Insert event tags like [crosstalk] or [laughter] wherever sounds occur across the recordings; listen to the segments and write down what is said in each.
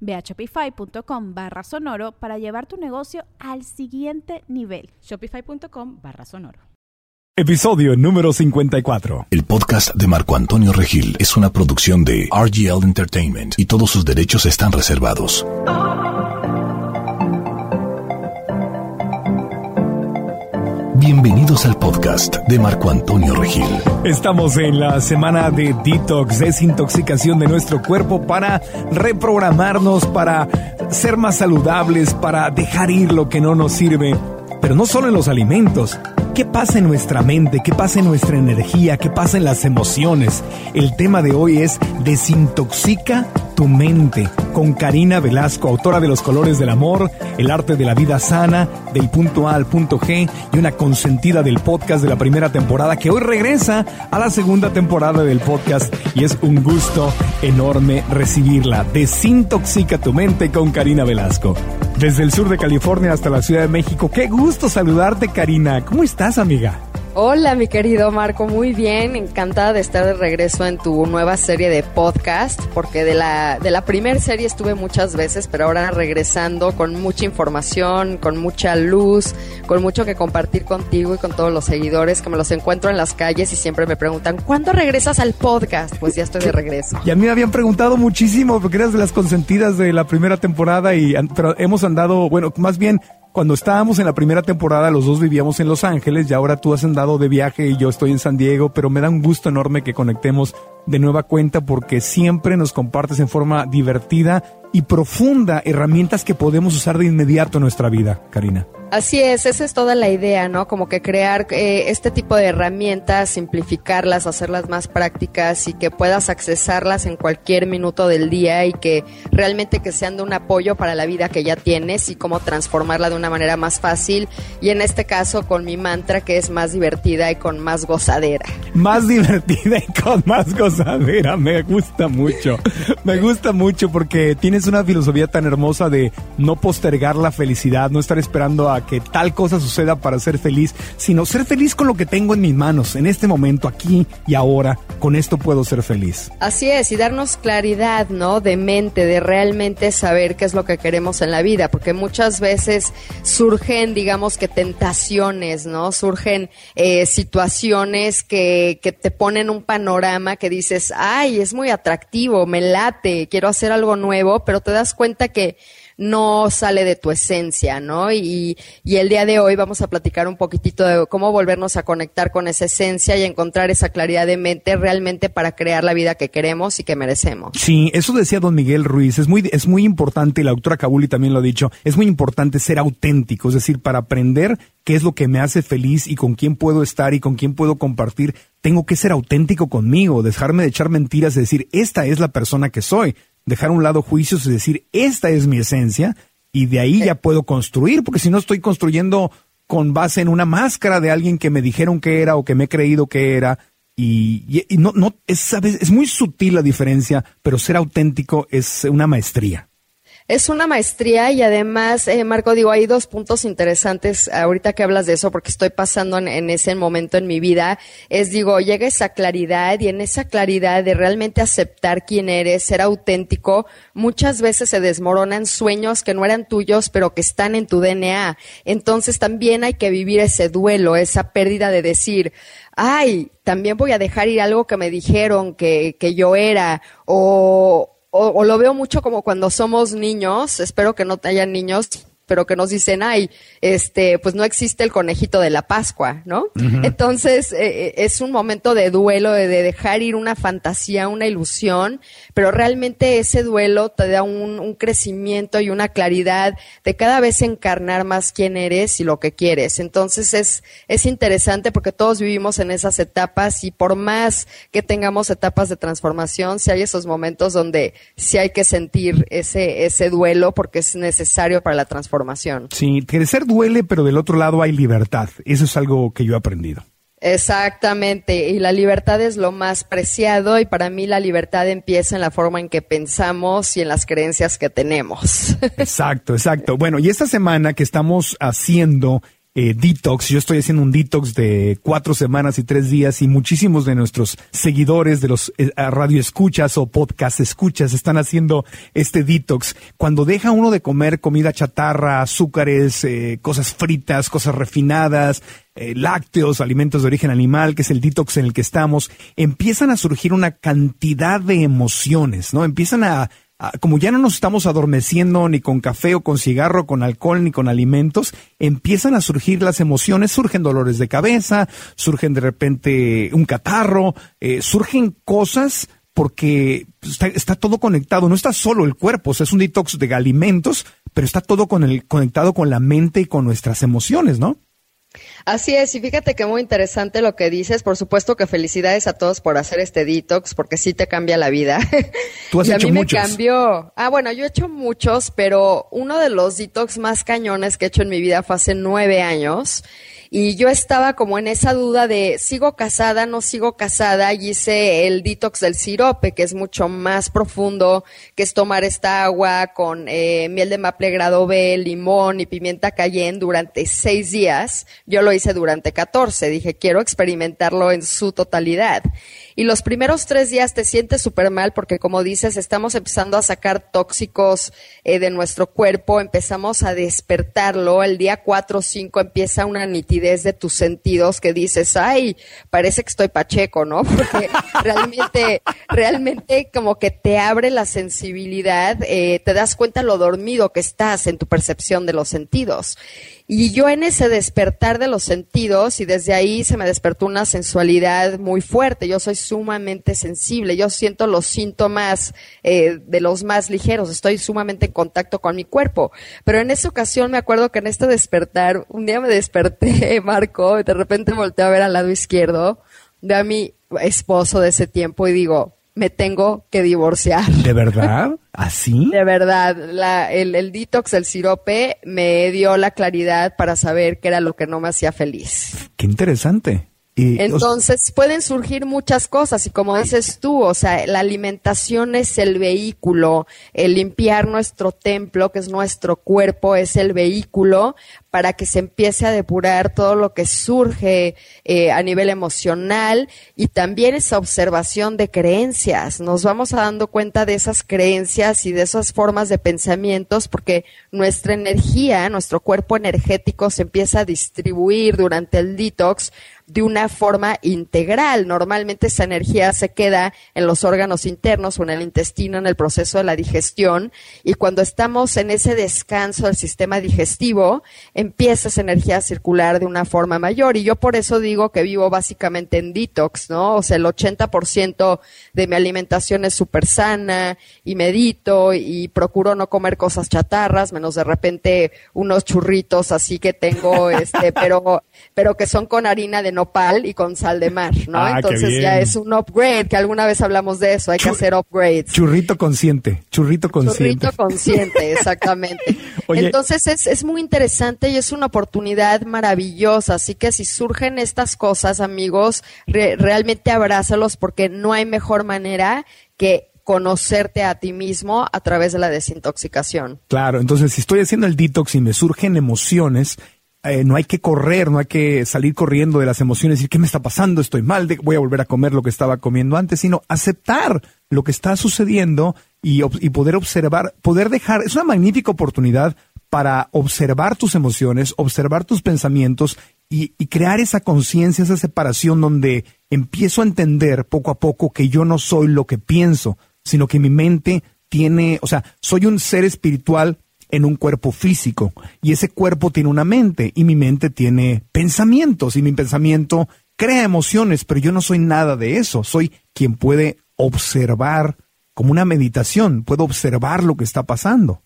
Ve a shopify.com barra sonoro para llevar tu negocio al siguiente nivel. Shopify.com barra sonoro. Episodio número 54. El podcast de Marco Antonio Regil es una producción de RGL Entertainment y todos sus derechos están reservados. Bienvenidos al podcast de Marco Antonio Regil. Estamos en la semana de detox, desintoxicación de nuestro cuerpo para reprogramarnos, para ser más saludables, para dejar ir lo que no nos sirve. Pero no solo en los alimentos. ¿Qué pasa en nuestra mente? ¿Qué pasa en nuestra energía? ¿Qué pasa en las emociones? El tema de hoy es desintoxica tu mente con Karina Velasco, autora de Los Colores del Amor, El Arte de la Vida Sana, del punto A al punto G y una consentida del podcast de la primera temporada que hoy regresa a la segunda temporada del podcast y es un gusto enorme recibirla. Desintoxica tu mente con Karina Velasco. Desde el sur de California hasta la Ciudad de México, qué gusto saludarte Karina. ¿Cómo estás amiga? Hola, mi querido Marco, muy bien, encantada de estar de regreso en tu nueva serie de podcast, porque de la, de la primera serie estuve muchas veces, pero ahora regresando con mucha información, con mucha luz, con mucho que compartir contigo y con todos los seguidores que me los encuentro en las calles y siempre me preguntan, ¿cuándo regresas al podcast? Pues ya estoy de regreso. Y a mí me habían preguntado muchísimo, porque eras de las consentidas de la primera temporada, y, pero hemos andado, bueno, más bien cuando estábamos en la primera temporada, los dos vivíamos en Los Ángeles y ahora tú has andado de viaje y yo estoy en San Diego, pero me da un gusto enorme que conectemos de nueva cuenta porque siempre nos compartes en forma divertida y profunda herramientas que podemos usar de inmediato en nuestra vida, Karina. Así es, esa es toda la idea, ¿no? Como que crear eh, este tipo de herramientas, simplificarlas, hacerlas más prácticas y que puedas accesarlas en cualquier minuto del día y que realmente que sean de un apoyo para la vida que ya tienes y cómo transformarla de una manera más fácil y en este caso con mi mantra que es más divertida y con más gozadera. Más divertida y con más gozadera, me gusta mucho, me gusta mucho porque tienes una filosofía tan hermosa de no postergar la felicidad, no estar esperando a que tal cosa suceda para ser feliz, sino ser feliz con lo que tengo en mis manos, en este momento, aquí y ahora, con esto puedo ser feliz. Así es, y darnos claridad, ¿no? De mente, de realmente saber qué es lo que queremos en la vida, porque muchas veces surgen, digamos que tentaciones, ¿no? Surgen eh, situaciones que, que te ponen un panorama que dices, ay, es muy atractivo, me late, quiero hacer algo nuevo, pero te das cuenta que no sale de tu esencia, ¿no? Y, y el día de hoy vamos a platicar un poquitito de cómo volvernos a conectar con esa esencia y encontrar esa claridad de mente realmente para crear la vida que queremos y que merecemos. Sí, eso decía don Miguel Ruiz, es muy, es muy importante, y la doctora Kabuli también lo ha dicho, es muy importante ser auténtico, es decir, para aprender qué es lo que me hace feliz y con quién puedo estar y con quién puedo compartir, tengo que ser auténtico conmigo, dejarme de echar mentiras y decir, esta es la persona que soy dejar a un lado juicios y decir, esta es mi esencia, y de ahí ya puedo construir, porque si no estoy construyendo con base en una máscara de alguien que me dijeron que era o que me he creído que era, y, no, no, es, ¿sabes? es muy sutil la diferencia, pero ser auténtico es una maestría. Es una maestría y además, eh, Marco, digo, hay dos puntos interesantes ahorita que hablas de eso, porque estoy pasando en, ese momento en mi vida. Es, digo, llega esa claridad y en esa claridad de realmente aceptar quién eres, ser auténtico, muchas veces se desmoronan sueños que no eran tuyos, pero que están en tu DNA. Entonces también hay que vivir ese duelo, esa pérdida de decir, ay, también voy a dejar ir algo que me dijeron que, que yo era, o, o, lo veo mucho como cuando somos niños, espero que no te hayan niños, pero que nos dicen, ay, este, pues no existe el conejito de la Pascua, ¿no? Entonces, eh, eh, es un momento de duelo, de, dejar ir una fantasía, una ilusión, pero realmente ese duelo te da un, un crecimiento y una claridad de cada vez encarnar más quién eres y lo que quieres. Entonces, es, es interesante porque todos vivimos en esas etapas y por más que tengamos etapas de transformación, si hay esos momentos donde sí hay que sentir ese, ese duelo porque es necesario para la transformación. Sí, crecer duele, pero del otro lado hay libertad. Eso es algo que yo he aprendido. Exactamente, y la libertad es lo más preciado y para mí la libertad empieza en la forma en que pensamos y en las creencias que tenemos. [laughs] Exacto, exacto. Bueno, y esta semana que estamos haciendo eh, detox. Yo estoy haciendo un detox de cuatro semanas y tres días y muchísimos de nuestros seguidores de los eh, radio escuchas o podcast escuchas están haciendo este detox. Cuando deja uno de comer comida chatarra, azúcares, eh, cosas fritas, cosas refinadas, lácteos, alimentos de origen animal, que es el detox en el que estamos, empiezan a surgir una cantidad de emociones, ¿no? Empiezan a, como ya no nos estamos adormeciendo ni con café o con cigarro, con alcohol ni con alimentos, empiezan a surgir las emociones, surgen dolores de cabeza, surgen de repente un catarro, eh, surgen cosas porque está, todo conectado, no está solo el cuerpo, o sea, es un detox de alimentos, pero está todo con el, conectado con la mente y con nuestras emociones, ¿no? Así es, y fíjate que muy interesante lo que dices. Por supuesto que felicidades a todos por hacer este detox, porque sí te cambia la vida. Tú has y hecho a mí muchos. me cambió. Ah, bueno, yo he hecho muchos, pero uno de los detox más cañones que he hecho en mi vida fue hace nueve años. Y yo estaba como en esa duda de, ¿sigo casada, no sigo casada? Y hice el detox del sirope, que es mucho más profundo, que es tomar esta agua con eh, miel de maple grado B, limón y pimienta cayenne durante seis días. Yo lo hice durante 14. Dije, quiero experimentarlo en su totalidad. Y los primeros tres días te sientes súper mal porque, como dices, estamos empezando a sacar tóxicos eh, de nuestro cuerpo, empezamos a despertarlo. El día cuatro o cinco empieza una nitidez de tus sentidos que dices, ay, parece que estoy pacheco, ¿no? Porque [laughs] realmente, realmente como que te abre la sensibilidad, eh, te das cuenta lo dormido que estás en tu percepción de los sentidos. Y yo en ese despertar de los sentidos, y desde ahí se me despertó una sensualidad muy fuerte, yo soy sumamente sensible, yo siento los síntomas eh, de los más ligeros, estoy sumamente en contacto con mi cuerpo. Pero en esa ocasión me acuerdo que en este despertar, un día me desperté, [laughs] Marco, y de repente volteé a ver al lado izquierdo, de a mi esposo de ese tiempo y digo, me tengo que divorciar. ¿De verdad? ¿Así? De verdad, la, el, el detox del sirope me dio la claridad para saber qué era lo que no me hacía feliz. Qué interesante. Entonces pueden surgir muchas cosas y como dices tú, o sea, la alimentación es el vehículo, el limpiar nuestro templo, que es nuestro cuerpo, es el vehículo para que se empiece a depurar todo lo que surge eh, a nivel emocional y también esa observación de creencias. Nos vamos dando cuenta de esas creencias y de esas formas de pensamientos porque nuestra energía, nuestro cuerpo energético se empieza a distribuir durante el detox de una forma integral. Normalmente esa energía se queda en los órganos internos o en el intestino en el proceso de la digestión y cuando estamos en ese descanso del sistema digestivo empieza esa energía a circular de una forma mayor y yo por eso digo que vivo básicamente en detox, ¿no? O sea, el 80% de mi alimentación es súper sana y medito y procuro no comer cosas chatarras, menos de repente unos churritos así que tengo, este, [laughs] pero, pero que son con harina de nopal y con sal de mar, ¿no? Ah, Entonces ya es un upgrade, que alguna vez hablamos de eso, hay que hacer upgrades. Churrito consciente, churrito consciente. Churrito consciente, [laughs] exactamente. [laughs] Oye. Entonces es, es muy interesante y es una oportunidad maravillosa. Así que si surgen estas cosas, amigos, re- realmente abrázalos porque no hay mejor manera que conocerte a ti mismo a través de la desintoxicación. Claro, entonces si estoy haciendo el detox y me surgen emociones, eh, no hay que correr, no hay que salir corriendo de las emociones decir, ¿qué me está pasando? Estoy mal, voy a volver a comer lo que estaba comiendo antes, sino aceptar lo que está sucediendo y, poder observar, poder dejar, es una magnífica oportunidad para observar tus emociones, observar tus pensamientos y crear esa conciencia, esa separación donde empiezo a entender poco a poco que yo no soy lo que pienso, sino que mi mente tiene, o sea, soy un ser espiritual en un cuerpo físico. Y ese cuerpo tiene una mente y mi mente tiene pensamientos. Y mi pensamiento crea emociones, pero yo no soy nada de eso, soy quien puede observar como una meditación, puedo observar lo que está pasando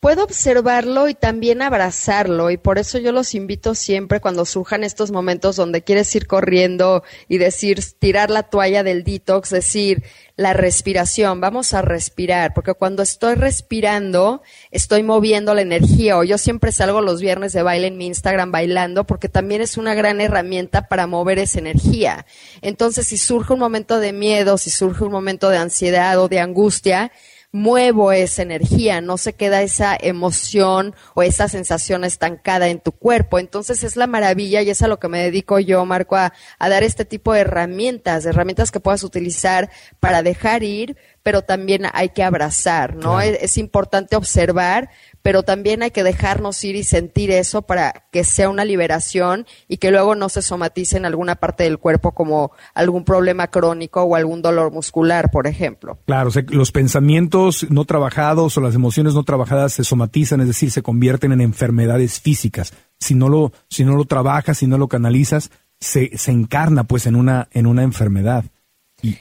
puedo observarlo y también abrazarlo y por eso yo los invito siempre cuando surjan estos momentos donde quieres ir corriendo y decir, tirar la toalla del detox, decir, la respiración, vamos a respirar, porque cuando estoy respirando, estoy moviendo la energía, o yo siempre salgo los viernes de baile en mi Instagram bailando, porque también es una gran herramienta para mover esa energía. Entonces, si surge un momento de miedo, si surge un momento de ansiedad o de angustia, muevo esa energía, no se queda esa emoción o esa sensación estancada en tu cuerpo. Entonces es la maravilla y es a lo que me dedico yo, Marco, a, dar este tipo de herramientas, herramientas que puedas utilizar para dejar ir, pero también hay que abrazar, ¿no? es, importante observar, pero también hay que dejarnos ir y sentir eso para que sea una liberación y que luego no se somatice en alguna parte del cuerpo como algún problema crónico o algún dolor muscular, por ejemplo. Claro, los pensamientos no trabajados o las emociones no trabajadas se somatizan, es decir, se convierten en enfermedades físicas. Si no lo, si no lo trabajas, si no lo canalizas, se, se encarna pues en una, en una enfermedad.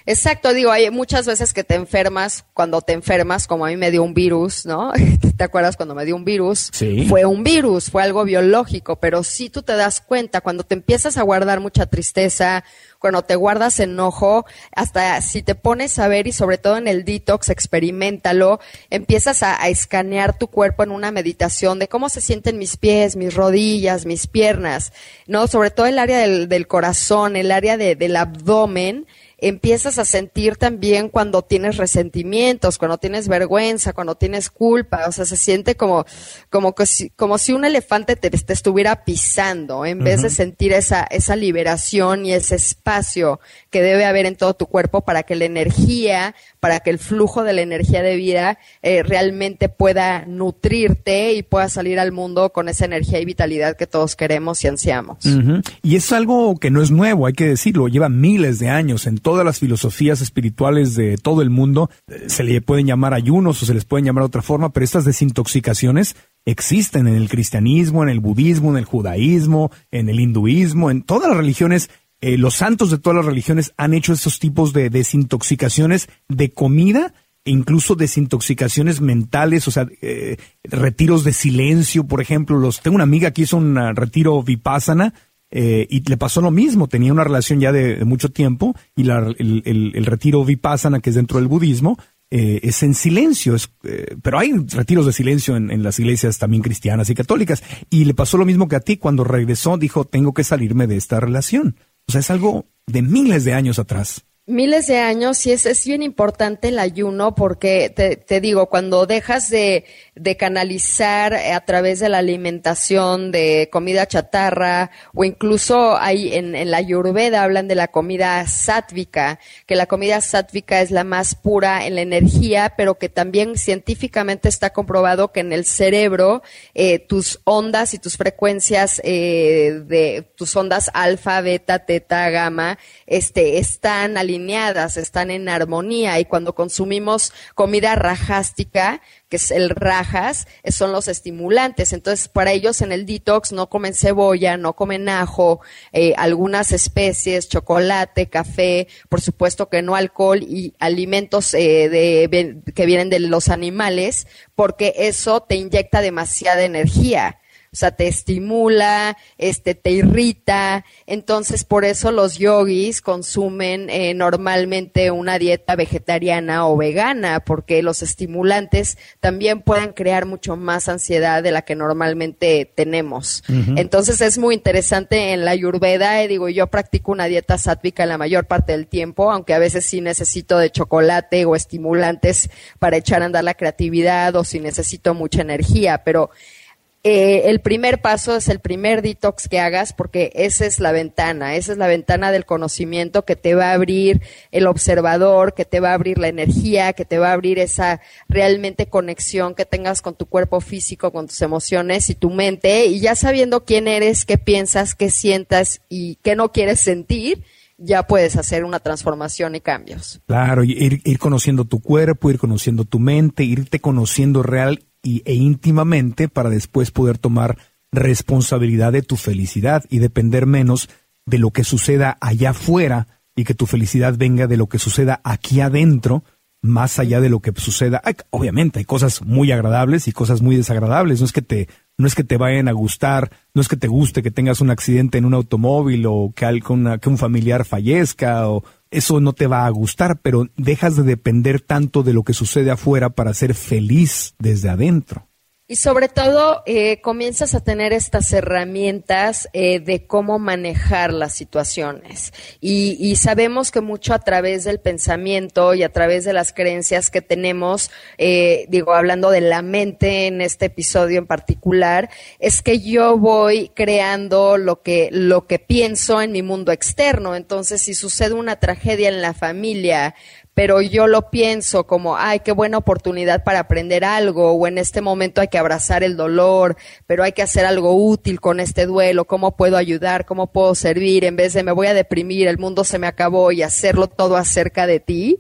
Exacto, digo, hay muchas veces que te enfermas, cuando te enfermas, como a mí me dio un virus, ¿no? [laughs] ¿Te acuerdas cuando me dio un virus? Sí. Fue un virus, fue algo biológico, pero si tú te das cuenta, cuando te empiezas a guardar mucha tristeza, cuando te guardas enojo, hasta si te pones a ver y sobre todo en el detox, experimentalo, empiezas a, escanear tu cuerpo en una meditación de cómo se sienten mis pies, mis rodillas, mis piernas, ¿no? Sobre todo el área del, del corazón, el área de, del abdomen, empiezas a sentir también cuando tienes resentimientos, cuando tienes vergüenza, cuando tienes culpa, o sea, se siente como, como, si, como si un elefante te, estuviera pisando, en vez de sentir esa, esa liberación y ese espacio que debe haber en todo tu cuerpo para que la energía, para que el flujo de la energía de vida eh, realmente pueda nutrirte y pueda salir al mundo con esa energía y vitalidad que todos queremos y ansiamos. Y es algo que no es nuevo, hay que decirlo, lleva miles de años en todas las filosofías espirituales de todo el mundo. Eh, se le pueden llamar ayunos o se les pueden llamar de otra forma, pero estas desintoxicaciones existen en el cristianismo, en el budismo, en el judaísmo, en el hinduismo, en todas las religiones. Eh, los santos de todas las religiones han hecho estos tipos de desintoxicaciones de comida e incluso desintoxicaciones mentales, o sea, eh, retiros de silencio, por ejemplo. Los, tengo una amiga que hizo un retiro vipassana eh, y le pasó lo mismo, tenía una relación ya de, mucho tiempo y la, el, retiro vipassana, que es dentro del budismo, eh, es en silencio, es, eh, pero hay retiros de silencio en, en, las iglesias también cristianas y católicas. Y le pasó lo mismo que a ti, cuando regresó dijo, tengo que salirme de esta relación. O sea, es algo de miles de años atrás miles de años y es, es bien importante el ayuno porque te, digo, cuando dejas de, canalizar a través de la alimentación de comida chatarra o incluso hay en, la Ayurveda hablan de la comida sátvica, que la comida sátvica es la más pura en la energía, pero que también científicamente está comprobado que en el cerebro eh, tus ondas y tus frecuencias eh, de tus ondas alfa, beta, teta, gamma, este, están alineadas están en armonía y cuando consumimos comida rajástica, que es el rajas, son los estimulantes. Entonces, para ellos en el detox no comen cebolla, no comen ajo, eh, algunas especies, chocolate, café, por supuesto que no alcohol y alimentos eh, de, que vienen de los animales, porque eso te inyecta demasiada energía o sea, te estimula, este, te irrita. Entonces, por eso los yogis consumen eh, normalmente una dieta vegetariana o vegana, porque los estimulantes también pueden crear mucho más ansiedad de la que normalmente tenemos. Entonces, es muy interesante en la ayurveda, eh, digo, yo practico una dieta sátvica la mayor parte del tiempo, aunque a veces sí necesito de chocolate o estimulantes para echar a andar la creatividad o si necesito mucha energía, pero eh, el primer paso es el primer detox que hagas porque esa es la ventana, esa es la ventana del conocimiento que te va a abrir el observador, que te va a abrir la energía, que te va a abrir esa realmente conexión que tengas con tu cuerpo físico, con tus emociones y tu mente y ya sabiendo quién eres, qué piensas, qué sientas y qué no quieres sentir, ya puedes hacer una transformación y cambios. Claro, ir, ir conociendo tu cuerpo, ir conociendo tu mente, irte conociendo real y, e íntimamente para después poder tomar responsabilidad de tu felicidad y depender menos de lo que suceda allá afuera y que tu felicidad venga de lo que suceda aquí adentro, más allá de lo que suceda. obviamente hay cosas muy agradables y cosas muy desagradables. No es que te, no es que te vayan a gustar, no es que te guste que tengas un accidente en un automóvil o que, que un familiar fallezca o eso no te va a gustar, pero dejas de depender tanto de lo que sucede afuera para ser feliz desde adentro. Y sobre todo, eh, comienzas a tener estas herramientas eh, de cómo manejar las situaciones. Y, sabemos que mucho a través del pensamiento y a través de las creencias que tenemos, eh, digo, hablando de la mente en este episodio en particular, es que yo voy creando lo que, lo que pienso en mi mundo externo. Entonces, si sucede una tragedia en la familia, pero yo lo pienso como, ay, qué buena oportunidad para aprender algo, o en este momento hay que abrazar el dolor, pero hay que hacer algo útil con este duelo, cómo puedo ayudar, cómo puedo servir, en vez de me voy a deprimir, el mundo se me acabó y hacerlo todo acerca de ti,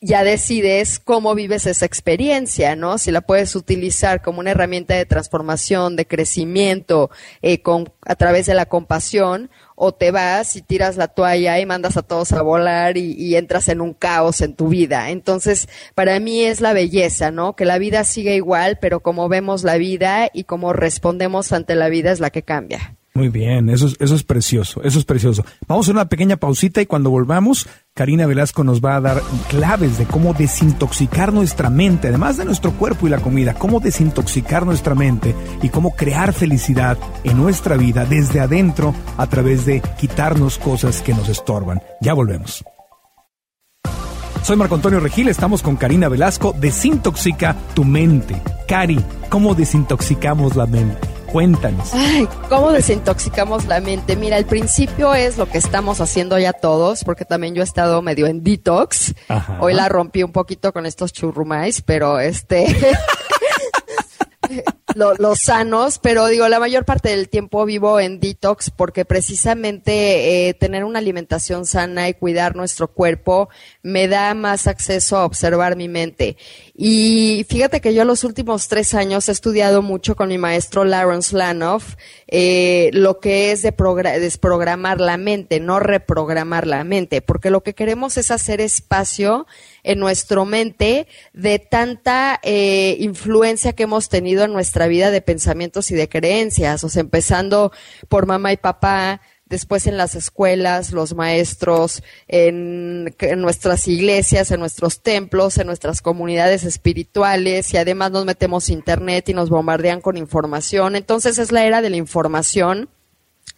ya decides cómo vives esa experiencia, ¿no? Si la puedes utilizar como una herramienta de transformación, de crecimiento, eh, con, a través de la compasión, o te vas y tiras la toalla y mandas a todos a volar y, entras en un caos en tu vida. Entonces, para mí es la belleza, ¿no? Que la vida siga igual, pero como vemos la vida y como respondemos ante la vida es la que cambia. Muy bien, eso es, eso es precioso, eso es precioso. Vamos a una pequeña pausita y cuando volvamos, Karina Velasco nos va a dar claves de cómo desintoxicar nuestra mente, además de nuestro cuerpo y la comida, cómo desintoxicar nuestra mente y cómo crear felicidad en nuestra vida desde adentro a través de quitarnos cosas que nos estorban. Ya volvemos. Soy Marco Antonio Regil, estamos con Karina Velasco. Desintoxica tu mente. Cari, ¿cómo desintoxicamos la mente? Cuéntanos. Ay, ¿cómo desintoxicamos la mente? Mira, al principio es lo que estamos haciendo ya todos, porque también yo he estado medio en detox. Hoy la rompí un poquito con estos churrumais, pero este... [laughs] los sanos, pero digo, la mayor parte del tiempo vivo en detox porque precisamente eh, tener una alimentación sana y cuidar nuestro cuerpo me da más acceso a observar mi mente. Y fíjate que yo los últimos tres años he estudiado mucho con mi maestro Lawrence Lanoff eh, lo que es de desprogramar la mente, no reprogramar la mente, porque lo que queremos es hacer espacio en nuestra mente de tanta eh, influencia que hemos tenido en nuestra vida de pensamientos y de creencias, o sea, empezando por mamá y papá, después en las escuelas, los maestros, en, nuestras iglesias, en nuestros templos, en nuestras comunidades espirituales y además nos metemos internet y nos bombardean con información. Entonces es la era de la información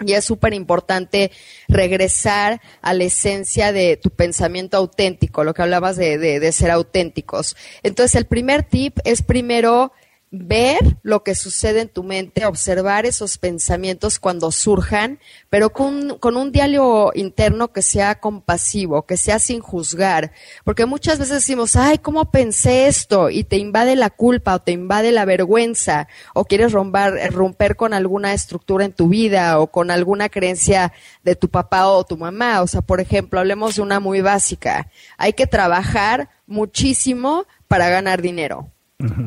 y es súper importante regresar a la esencia de tu pensamiento auténtico, lo que hablabas de, de, ser auténticos. Entonces, el primer tip es primero ver lo que sucede en tu mente, observar esos pensamientos cuando surjan, pero con, con, un diálogo interno que sea compasivo, que sea sin juzgar, porque muchas veces decimos, ay, ¿cómo pensé esto? Y te invade la culpa o te invade la vergüenza, o quieres romper, romper con alguna estructura en tu vida o con alguna creencia de tu papá o tu mamá. O sea, por ejemplo, hablemos de una muy básica. Hay que trabajar muchísimo para ganar dinero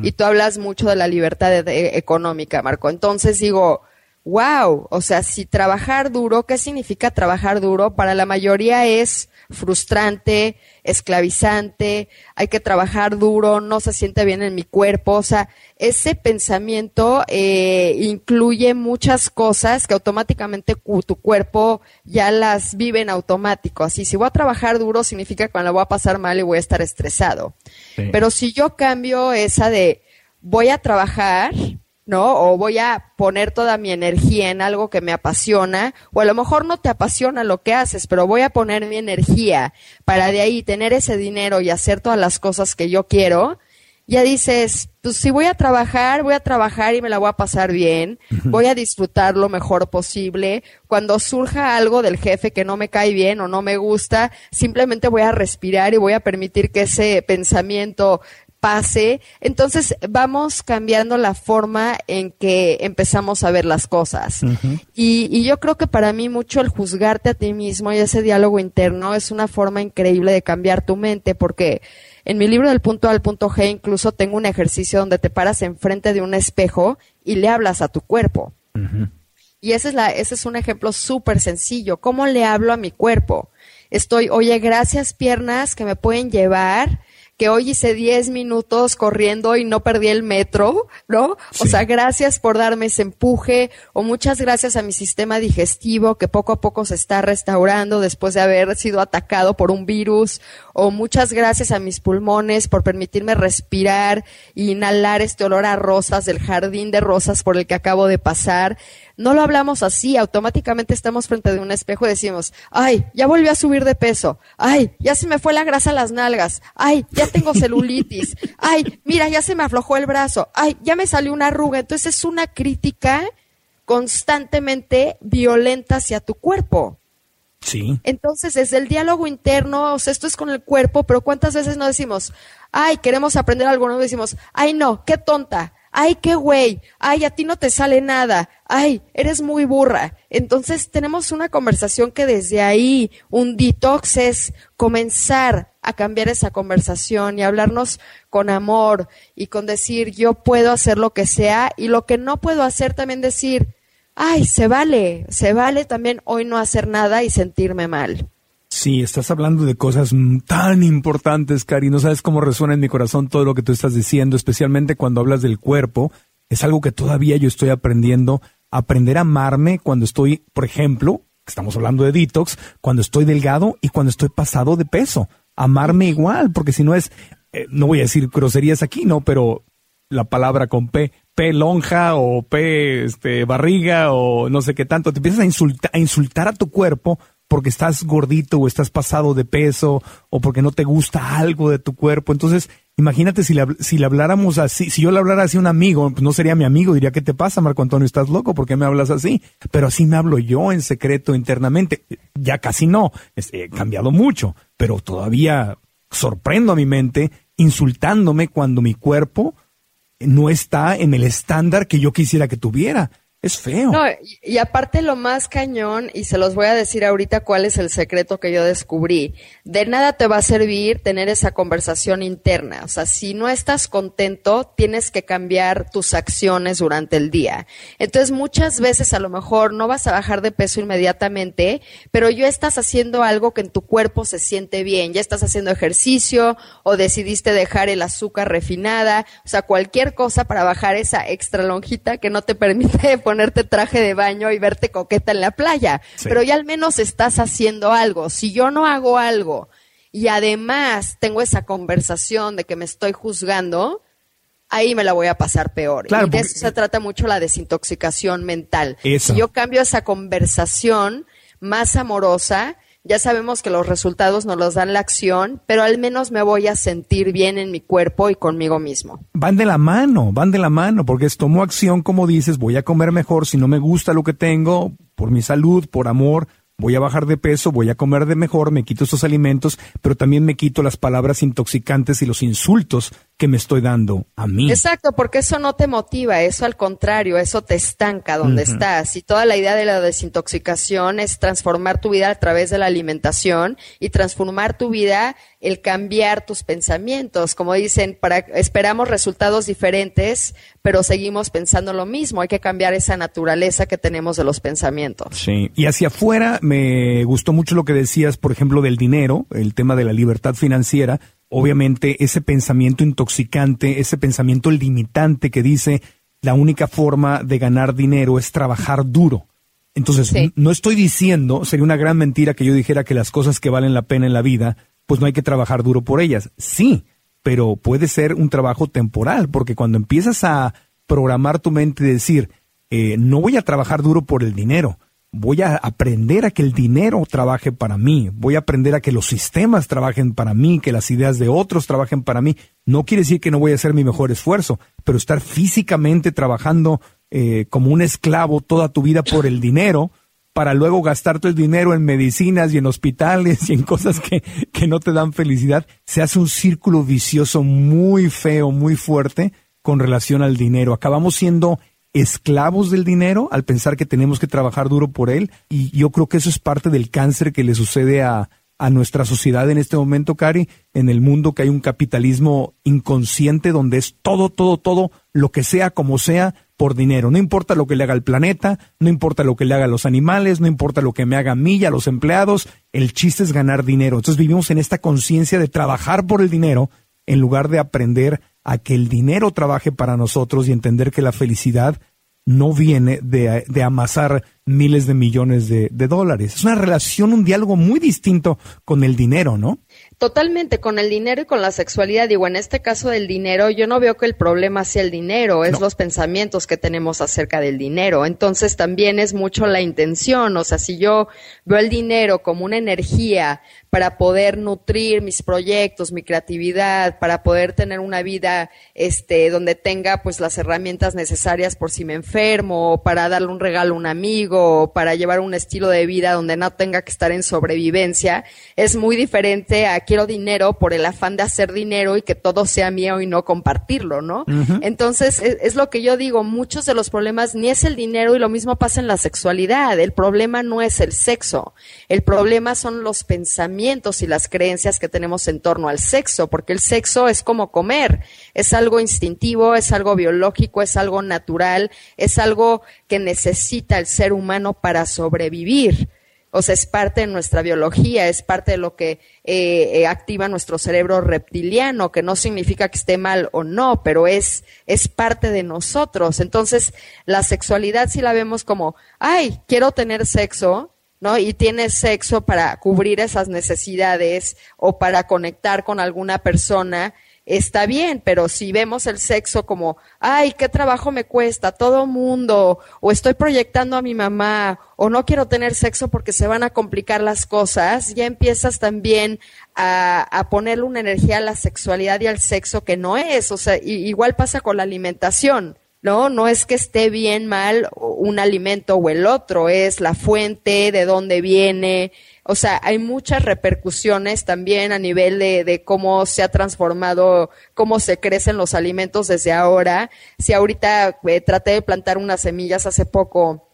y tú hablas mucho de la libertad económica, Marco. Entonces digo, wow, o sea, si trabajar duro, ¿qué significa trabajar duro? Para la mayoría es frustrante, esclavizante, hay que trabajar duro, no se siente bien en mi cuerpo, o sea, ese pensamiento eh, incluye muchas cosas que automáticamente tu cuerpo ya las vive en automático, así, si voy a trabajar duro significa que cuando voy a pasar mal y voy a estar estresado, pero si yo cambio esa de voy a trabajar, ¿no? O voy a poner toda mi energía en algo que me apasiona, o a lo mejor no te apasiona lo que haces, pero voy a poner mi energía para de ahí tener ese dinero y hacer todas las cosas que yo quiero, ya dices, pues si voy a trabajar, voy a trabajar y me la voy a pasar bien, voy a disfrutar lo mejor posible. Cuando surja algo del jefe que no me cae bien o no me gusta, simplemente voy a respirar y voy a permitir que ese pensamiento pase. Entonces vamos cambiando la forma en que empezamos a ver las cosas. y, y, yo creo que para mí mucho el juzgarte a ti mismo y ese diálogo interno es una forma increíble de cambiar tu mente porque en mi libro del punto A al punto G incluso tengo un ejercicio donde te paras enfrente de un espejo y le hablas a tu cuerpo. Y ese es, la, ese es un ejemplo súper sencillo. ¿Cómo le hablo a mi cuerpo? Estoy, oye, gracias piernas que me pueden llevar que hoy hice 10 minutos corriendo y no perdí el metro, ¿no? O sea, gracias por darme ese empuje, o muchas gracias a mi sistema digestivo que poco a poco se está restaurando después de haber sido atacado por un virus, o muchas gracias a mis pulmones por permitirme respirar e inhalar este olor a rosas del jardín de rosas por el que acabo de pasar no lo hablamos así, automáticamente estamos frente a un espejo y decimos, ay, ya volví a subir de peso, ay, ya se me fue la grasa a las nalgas, ay, ya tengo celulitis, ay, mira, ya se me aflojó el brazo, ay, ya me salió una arruga. Entonces es una crítica constantemente violenta hacia tu cuerpo. Sí. Entonces, desde el diálogo interno, o sea, esto es con el cuerpo, pero ¿cuántas veces no decimos, ay, queremos aprender algo? No decimos, ay, no, qué tonta, ay, qué güey, ay, a ti no te sale nada, ay, eres muy burra. Entonces tenemos una conversación que desde ahí, un detox es comenzar a cambiar esa conversación y hablarnos con amor y con decir, yo puedo hacer lo que sea y lo que no puedo hacer también decir, ay, se vale, se vale también hoy no hacer nada y sentirme mal. Sí, estás hablando de cosas tan importantes, Cari. No sabes cómo resuena en mi corazón todo lo que tú estás diciendo, especialmente cuando hablas del cuerpo. Es algo que todavía yo estoy aprendiendo. Aprender a amarme cuando estoy, por ejemplo, estamos hablando de detox, cuando estoy delgado y cuando estoy pasado de peso. Amarme igual, porque si no es, eh, no voy a decir groserías aquí, ¿no? Pero la palabra con P, P lonja o P este, barriga o no sé qué tanto, te empiezas a, a insultar a tu cuerpo porque estás gordito o estás pasado de peso o porque no te gusta algo de tu cuerpo. Entonces, imagínate si le, si le habláramos así, si yo le hablara así a un amigo, pues no sería mi amigo, diría, ¿qué te pasa, Marco Antonio? ¿Estás loco? ¿Por qué me hablas así? Pero así me hablo yo en secreto internamente. Ya casi no, he cambiado mucho, pero todavía sorprendo a mi mente insultándome cuando mi cuerpo no está en el estándar que yo quisiera que tuviera. Es feo. No, y, aparte lo más cañón, y se los voy a decir ahorita cuál es el secreto que yo descubrí. De nada te va a servir tener esa conversación interna. O sea, si no estás contento, tienes que cambiar tus acciones durante el día. Entonces, muchas veces a lo mejor no vas a bajar de peso inmediatamente, pero ya estás haciendo algo que en tu cuerpo se siente bien. Ya estás haciendo ejercicio o decidiste dejar el azúcar refinada. O sea, cualquier cosa para bajar esa extra lonjita que no te [laughs] permite ponerte traje de baño y verte coqueta en la playa, pero ya al menos estás haciendo algo. Si yo no hago algo y además tengo esa conversación de que me estoy juzgando, ahí me la voy a pasar peor. y de eso se trata mucho la desintoxicación mental. Si yo cambio esa conversación más amorosa, ya sabemos que los resultados nos los dan la acción, pero al menos me voy a sentir bien en mi cuerpo y conmigo mismo. Van de la mano, van de la mano, porque es tomo acción, como dices, voy a comer mejor, si no me gusta lo que tengo, por mi salud, por amor, voy a bajar de peso, voy a comer de mejor, me quito estos alimentos, pero también me quito las palabras intoxicantes y los insultos que me estoy dando a mí. Exacto, porque eso no te motiva, eso al contrario, eso te estanca donde estás. Y toda la idea de la desintoxicación es transformar tu vida a través de la alimentación y transformar tu vida el cambiar tus pensamientos. Como dicen, para, esperamos resultados diferentes, pero seguimos pensando lo mismo. Hay que cambiar esa naturaleza que tenemos de los pensamientos. Sí, y hacia afuera me gustó mucho lo que decías, por ejemplo, del dinero, el tema de la libertad financiera. Obviamente ese pensamiento intoxicante, ese pensamiento limitante que dice la única forma de ganar dinero es trabajar duro. Entonces, no estoy diciendo, sería una gran mentira que yo dijera que las cosas que valen la pena en la vida pues no hay que trabajar duro por ellas. Sí, pero puede ser un trabajo temporal, porque cuando empiezas a programar tu mente y decir, eh, no voy a trabajar duro por el dinero, voy a aprender a que el dinero trabaje para mí, voy a aprender a que los sistemas trabajen para mí, que las ideas de otros trabajen para mí. No quiere decir que no voy a hacer mi mejor esfuerzo, pero estar físicamente trabajando eh, como un esclavo toda tu vida por el dinero, para luego gastarte el dinero en medicinas y en hospitales y en cosas que, que no te dan felicidad, se hace un círculo vicioso muy feo, muy fuerte con relación al dinero. Acabamos siendo esclavos del dinero al pensar que tenemos que trabajar duro por él y yo creo que eso es parte del cáncer que le sucede a, a nuestra sociedad en este momento, Cari, en el mundo que hay un capitalismo inconsciente donde es todo, todo, todo, lo que sea, como sea, por dinero. No importa lo que le haga al planeta, no importa lo que le haga a los animales, no importa lo que me haga a mí y a los empleados, el chiste es ganar dinero. Entonces vivimos en esta conciencia de trabajar por el dinero en lugar de aprender a que el dinero trabaje para nosotros y entender que la felicidad no viene de, de amasar miles de millones de, de, dólares. Es una relación, un diálogo muy distinto con el dinero, ¿no? Totalmente, con el dinero y con la sexualidad. Digo, en este caso del dinero, yo no veo que el problema sea el dinero, es no. los pensamientos que tenemos acerca del dinero. Entonces también es mucho la intención. O sea, si yo veo el dinero como una energía para poder nutrir mis proyectos, mi creatividad, para poder tener una vida este donde tenga pues las herramientas necesarias por si me enfermo, o para darle un regalo a un amigo, para llevar un estilo de vida donde no tenga que estar en sobrevivencia, es muy diferente a quiero dinero por el afán de hacer dinero y que todo sea mío y no compartirlo, ¿no? Uh -huh. Entonces, es, es lo que yo digo, muchos de los problemas ni es el dinero y lo mismo pasa en la sexualidad. El problema no es el sexo, el problema son los pensamientos y las creencias que tenemos en torno al sexo, porque el sexo es como comer, es algo instintivo, es algo biológico, es algo natural, es algo que necesita el ser humano para sobrevivir. O sea, es parte de nuestra biología, es parte de lo que eh, activa nuestro cerebro reptiliano, que no significa que esté mal o no, pero es, es parte de nosotros. Entonces, la sexualidad si la vemos como, ay, quiero tener sexo, ¿no? Y tienes sexo para cubrir esas necesidades o para conectar con alguna persona, está bien, pero si vemos el sexo como, ay, qué trabajo me cuesta, todo mundo, o estoy proyectando a mi mamá, o no quiero tener sexo porque se van a complicar las cosas, ya empiezas también a, a ponerle una energía a la sexualidad y al sexo que no es, o sea, y, igual pasa con la alimentación. No, no es que esté bien mal un alimento o el otro, es la fuente, de dónde viene. O sea, hay muchas repercusiones también a nivel de, de cómo se ha transformado, cómo se crecen los alimentos desde ahora. Si ahorita eh, traté de plantar unas semillas hace poco,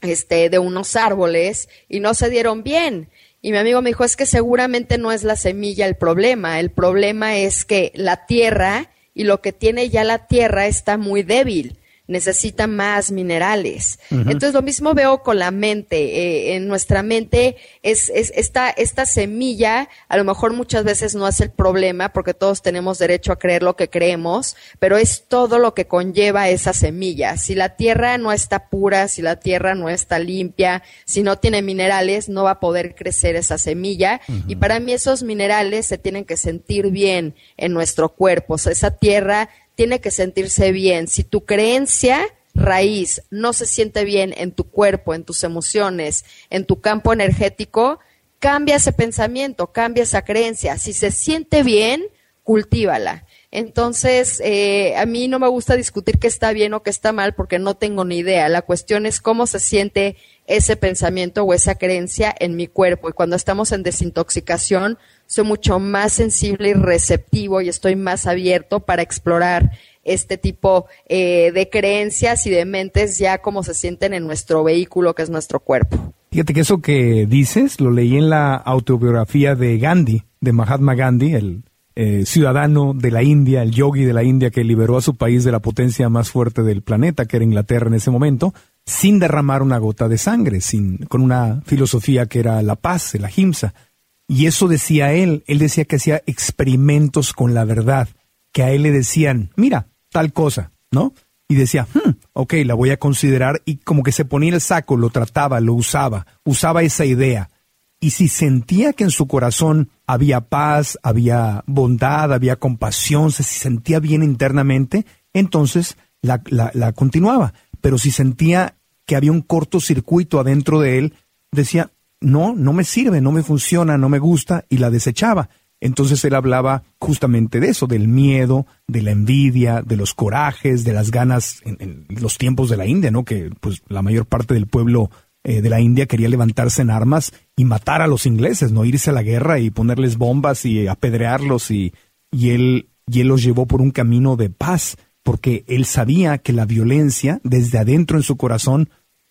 este, de unos árboles y no se dieron bien. Y mi amigo me dijo, es que seguramente no es la semilla el problema, el problema es que la tierra y lo que tiene ya la tierra está muy débil necesita más minerales. Uh -huh. Entonces lo mismo veo con la mente. Eh, en nuestra mente es, es esta, esta semilla, a lo mejor muchas veces no es el problema porque todos tenemos derecho a creer lo que creemos, pero es todo lo que conlleva esa semilla. Si la tierra no está pura, si la tierra no está limpia, si no tiene minerales, no va a poder crecer esa semilla. Uh -huh. Y para mí esos minerales se tienen que sentir bien en nuestro cuerpo. O sea, esa tierra tiene que sentirse bien. Si tu creencia raíz no se siente bien en tu cuerpo, en tus emociones, en tu campo energético, cambia ese pensamiento, cambia esa creencia. Si se siente bien, cultívala. Entonces, eh, a mí no me gusta discutir qué está bien o qué está mal porque no tengo ni idea. La cuestión es cómo se siente ese pensamiento o esa creencia en mi cuerpo. Y cuando estamos en desintoxicación, soy mucho más sensible y receptivo y estoy más abierto para explorar este tipo eh, de creencias y de mentes ya como se sienten en nuestro vehículo que es nuestro cuerpo. Fíjate que eso que dices lo leí en la autobiografía de Gandhi, de Mahatma Gandhi, el eh, ciudadano de la India, el yogi de la India que liberó a su país de la potencia más fuerte del planeta, que era Inglaterra en ese momento, sin derramar una gota de sangre, sin, con una filosofía que era la paz, la ahimsa. Y eso decía él, él decía que hacía experimentos con la verdad, que a él le decían, mira, tal cosa, ¿no? Y decía, hmm, ok, la voy a considerar y como que se ponía el saco, lo trataba, lo usaba, usaba esa idea. Y si sentía que en su corazón había paz, había bondad, había compasión, se sentía bien internamente, entonces la, la, la continuaba. Pero si sentía que había un cortocircuito adentro de él, decía, no, no me sirve, no me funciona, no me gusta y la desechaba. Entonces él hablaba justamente de eso, del miedo, de la envidia, de los corajes, de las ganas en, los tiempos de la India, ¿no? Que pues la mayor parte del pueblo eh, de la India quería levantarse en armas y matar a los ingleses, no irse a la guerra y ponerles bombas y apedrearlos y, y él, y él los llevó por un camino de paz, porque él sabía que la violencia desde adentro en su corazón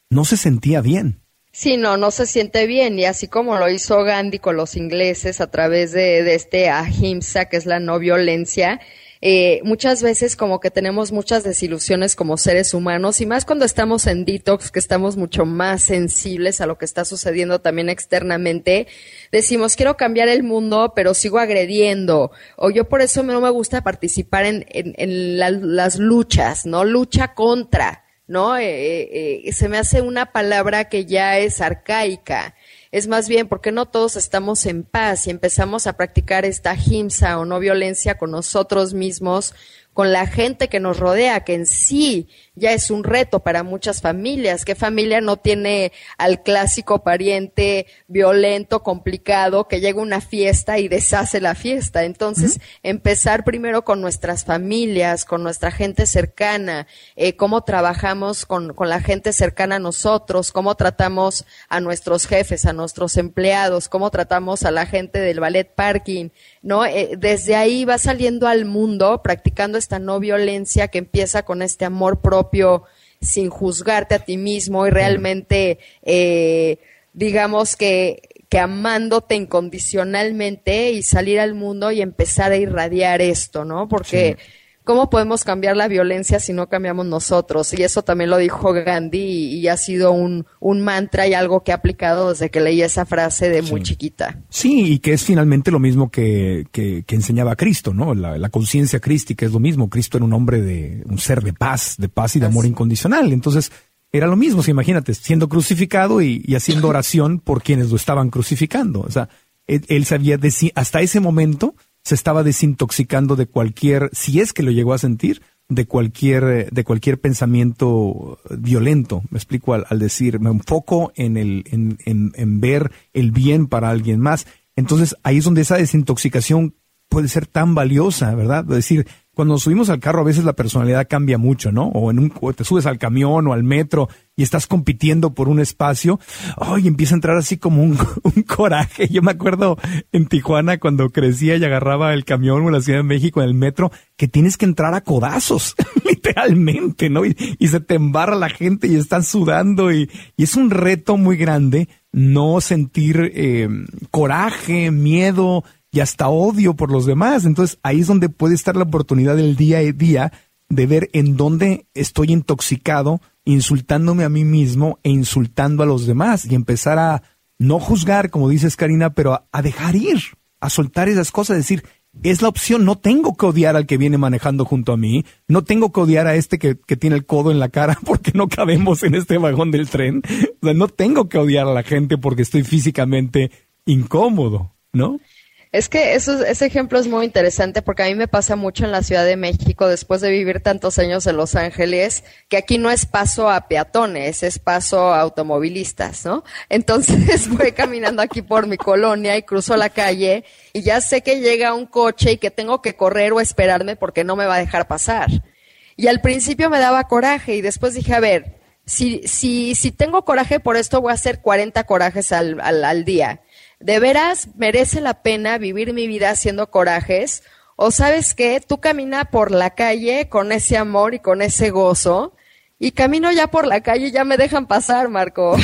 no se sentía bien. Sí, no, no se siente bien y así como lo hizo Gandhi con los ingleses a través de, este ahimsa, que es la no violencia, eh, muchas veces como que tenemos muchas desilusiones como seres humanos y más cuando estamos en detox, que estamos mucho más sensibles a lo que está sucediendo también externamente, decimos quiero cambiar el mundo pero sigo agrediendo o yo por eso no me gusta participar en, en, las luchas, ¿no? Lucha contra. ¿No? Eh, eh, eh, se me hace una palabra que ya es arcaica es más bien porque no todos estamos en paz y empezamos a practicar esta himsa o no violencia con nosotros mismos, con la gente que nos rodea, que en sí ya es un reto para muchas familias. ¿Qué familia no tiene al clásico pariente violento, complicado, que llega a una fiesta y deshace la fiesta? Entonces, empezar primero con nuestras familias, con nuestra gente cercana, eh, cómo trabajamos con, con la gente cercana a nosotros, cómo tratamos a nuestros jefes, a nuestros empleados, cómo tratamos a la gente del ballet parking, ¿no? Eh, desde ahí va saliendo al mundo practicando esta no violencia que empieza con este amor propio sin juzgarte a ti mismo y realmente, eh, digamos que amándote incondicionalmente y salir al mundo y empezar a irradiar esto, ¿no? Porque ¿Cómo podemos cambiar la violencia si no cambiamos nosotros? Y eso también lo dijo Gandhi y, ha sido un, un, mantra y algo que ha aplicado desde que leí esa frase de muy chiquita. Sí, y que es finalmente lo mismo que, que, enseñaba Cristo, ¿no? La, conciencia crística es lo mismo. Cristo era un hombre de, un ser de paz, de paz y de amor incondicional. Entonces, era lo mismo, si imagínate, siendo crucificado y, y, haciendo [laughs] oración por quienes lo estaban crucificando. O sea, él, él sabía decir, hasta ese momento, se estaba desintoxicando de cualquier, si es que lo llegó a sentir, de cualquier, de cualquier pensamiento violento. Me explico al, decir, me enfoco en, el, en, en, en ver el bien para alguien más. Entonces ahí es donde esa desintoxicación puede ser tan valiosa, ¿verdad? Es decir, cuando subimos al carro a veces la personalidad cambia mucho, ¿no? O en un te subes al camión o al metro y estás compitiendo por un espacio, ay, empieza a entrar así como [laughs] un, coraje. Yo me acuerdo en Tijuana cuando crecía y agarraba el camión o la Ciudad de México en el metro que tienes que entrar a codazos, [laughs] literalmente, ¿no? Y, se te embarra la gente y estás sudando y, es un reto muy grande no sentir eh, coraje, miedo, y hasta odio por los demás. Entonces ahí es donde puede estar la oportunidad del día a día de ver en dónde estoy intoxicado, insultándome a mí mismo e insultando a los demás y empezar a no juzgar, como dices Karina, pero a, dejar ir, a soltar esas cosas, decir, es la opción, no tengo que odiar al que viene manejando junto a mí, no tengo que odiar a este que, que tiene el codo en la cara [laughs] porque no cabemos en este vagón del tren, o sea, no tengo que odiar a la gente porque estoy físicamente incómodo, ¿no? Es que eso, ese ejemplo es muy interesante porque a mí me pasa mucho en la Ciudad de México después de vivir tantos años en Los Ángeles, que aquí no es paso a peatones, es paso a automovilistas, ¿no? Entonces [laughs] voy caminando aquí por mi colonia y cruzo la calle y ya sé que llega un coche y que tengo que correr o esperarme porque no me va a dejar pasar. Y al principio me daba coraje y después dije, a ver, si, si, si tengo coraje por esto voy a hacer 40 corajes al, al, al día ¿De veras merece la pena vivir mi vida haciendo corajes? ¿O sabes qué? Tú camina por la calle con ese amor y con ese gozo. Y camino ya por la calle y ya me dejan pasar, Marco.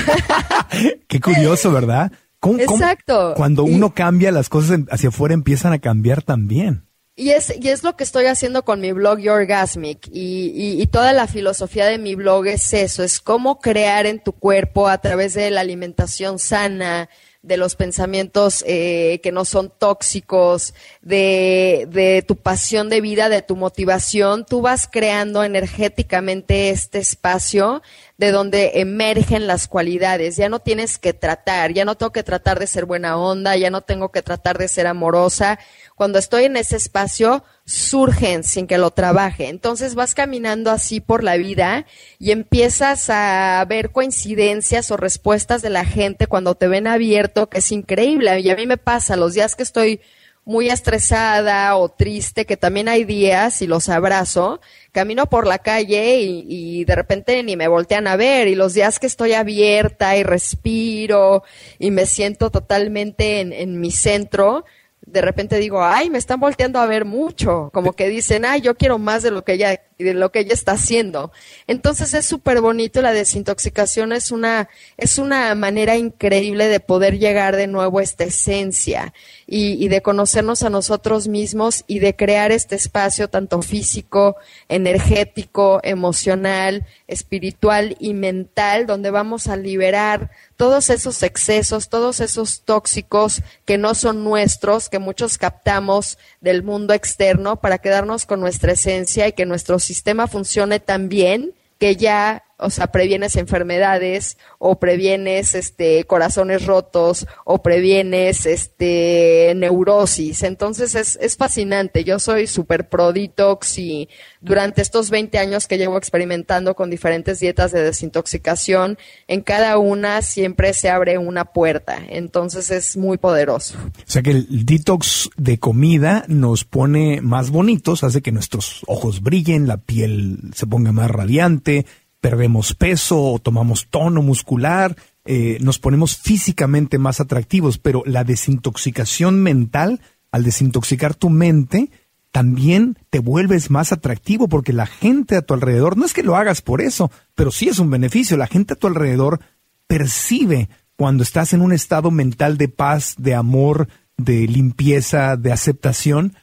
[laughs] qué curioso, ¿verdad? Exacto. cuando uno cambia, las cosas hacia afuera empiezan a cambiar también. Y es, y es lo que estoy haciendo con mi blog Your Orgasmic. Y, y, y, toda la filosofía de mi blog es eso, es cómo crear en tu cuerpo a través de la alimentación sana, de los pensamientos eh, que no son tóxicos, de, de tu pasión de vida, de tu motivación, tú vas creando energéticamente este espacio de donde emergen las cualidades. Ya no tienes que tratar, ya no tengo que tratar de ser buena onda, ya no tengo que tratar de ser amorosa. Cuando estoy en ese espacio, surgen sin que lo trabaje. Entonces vas caminando así por la vida y empiezas a ver coincidencias o respuestas de la gente cuando te ven abierto, que es increíble. Y a mí me pasa los días que estoy muy estresada o triste, que también hay días y los abrazo, camino por la calle y, de repente ni me voltean a ver y los días que estoy abierta y respiro y me siento totalmente en, en mi centro, de repente digo, ay, me están volteando a ver mucho, como que dicen, ay, yo quiero más de lo que ella, de lo que ella está haciendo. Entonces es súper bonito, la desintoxicación es una, es una manera increíble de poder llegar de nuevo a esta esencia y, y de conocernos a nosotros mismos y de crear este espacio tanto físico, energético, emocional, espiritual y mental, donde vamos a liberar todos esos excesos, todos esos tóxicos que no son nuestros, que muchos captamos del mundo externo para quedarnos con nuestra esencia y que nuestro sistema funcione tan bien que ya o sea, previenes enfermedades o previenes este corazones rotos o previenes este neurosis. Entonces es, es fascinante. Yo soy súper pro detox y durante estos 20 años que llevo experimentando con diferentes dietas de desintoxicación, en cada una siempre se abre una puerta. Entonces es muy poderoso. O sea que el detox de comida nos pone más bonitos, hace que nuestros ojos brillen, la piel se ponga más radiante, perdemos peso o tomamos tono muscular, eh, nos ponemos físicamente más atractivos, pero la desintoxicación mental, al desintoxicar tu mente, también te vuelves más atractivo porque la gente a tu alrededor, no es que lo hagas por eso, pero sí es un beneficio, la gente a tu alrededor percibe cuando estás en un estado mental de paz, de amor, de limpieza, de aceptación,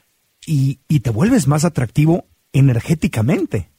y, y te vuelves más atractivo energéticamente.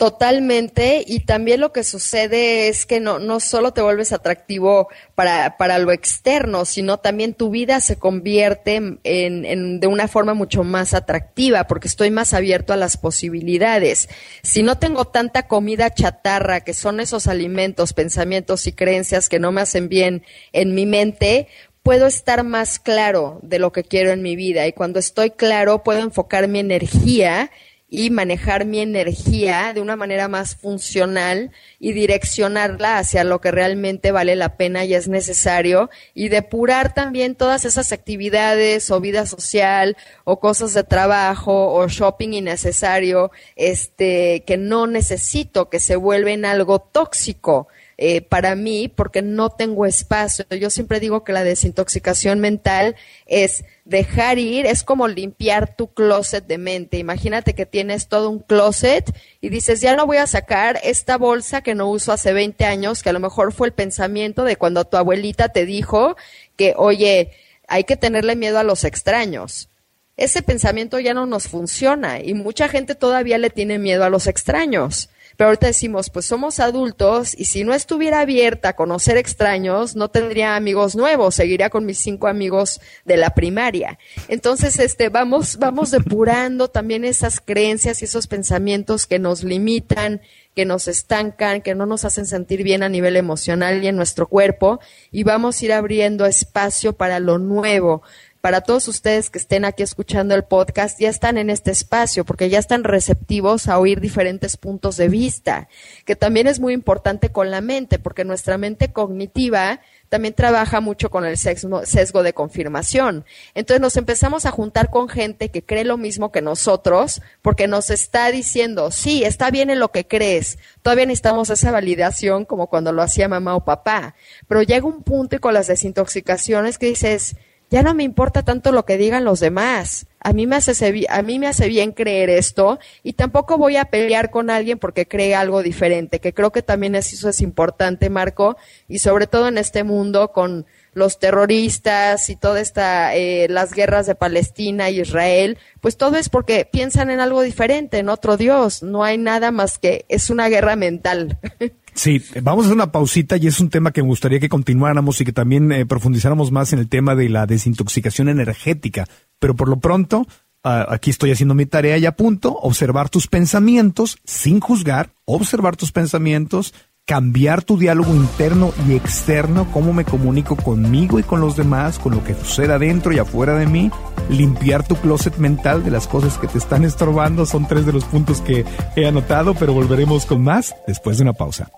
Totalmente, y también lo que sucede es que no, no solo te vuelves atractivo para, para lo externo, sino también tu vida se convierte en, en, de una forma mucho más atractiva, porque estoy más abierto a las posibilidades. Si no tengo tanta comida chatarra, que son esos alimentos, pensamientos y creencias que no me hacen bien en mi mente, puedo estar más claro de lo que quiero en mi vida, y cuando estoy claro puedo enfocar mi energía y manejar mi energía de una manera más funcional y direccionarla hacia lo que realmente vale la pena y es necesario y depurar también todas esas actividades o vida social o cosas de trabajo o shopping innecesario este que no necesito que se vuelven algo tóxico eh, para mí porque no tengo espacio. Yo siempre digo que la desintoxicación mental es dejar ir, es como limpiar tu closet de mente. Imagínate que tienes todo un closet y dices, ya no voy a sacar esta bolsa que no uso hace 20 años, que a lo mejor fue el pensamiento de cuando tu abuelita te dijo que, oye, hay que tenerle miedo a los extraños ese pensamiento ya no nos funciona y mucha gente todavía le tiene miedo a los extraños. Pero ahorita decimos, pues somos adultos y si no estuviera abierta a conocer extraños, no tendría amigos nuevos, seguiría con mis cinco amigos de la primaria. Entonces, este, vamos, vamos [laughs] depurando también esas creencias y esos pensamientos que nos limitan, que nos estancan, que no nos hacen sentir bien a nivel emocional y en nuestro cuerpo, y vamos a ir abriendo espacio para lo nuevo, para todos ustedes que estén aquí escuchando el podcast, ya están en este espacio porque ya están receptivos a oír diferentes puntos de vista, que también es muy importante con la mente, porque nuestra mente cognitiva también trabaja mucho con el sesgo de confirmación. Entonces nos empezamos a juntar con gente que cree lo mismo que nosotros, porque nos está diciendo, sí, está bien en lo que crees, todavía necesitamos esa validación como cuando lo hacía mamá o papá, pero llega un punto y con las desintoxicaciones que dices, ya no me importa tanto lo que digan los demás. A mí me hace, a mí me hace bien creer esto y tampoco voy a pelear con alguien porque cree algo diferente, que creo que también eso es importante, Marco, y sobre todo en este mundo con los terroristas y toda esta, eh, las guerras de Palestina y Israel, pues todo es porque piensan en algo diferente, en otro Dios. No hay nada más que es una guerra mental. [laughs] Sí, vamos a hacer una pausita y es un tema que me gustaría que continuáramos y que también eh, profundizáramos más en el tema de la desintoxicación energética. Pero por lo pronto, ah, aquí estoy haciendo mi tarea y a punto, observar tus pensamientos sin juzgar, observar tus pensamientos, cambiar tu diálogo interno y externo, cómo me comunico conmigo y con los demás, con lo que suceda dentro y afuera de mí, limpiar tu closet mental de las cosas que te están estorbando, son tres de los puntos que he anotado, pero volveremos con más después de una pausa.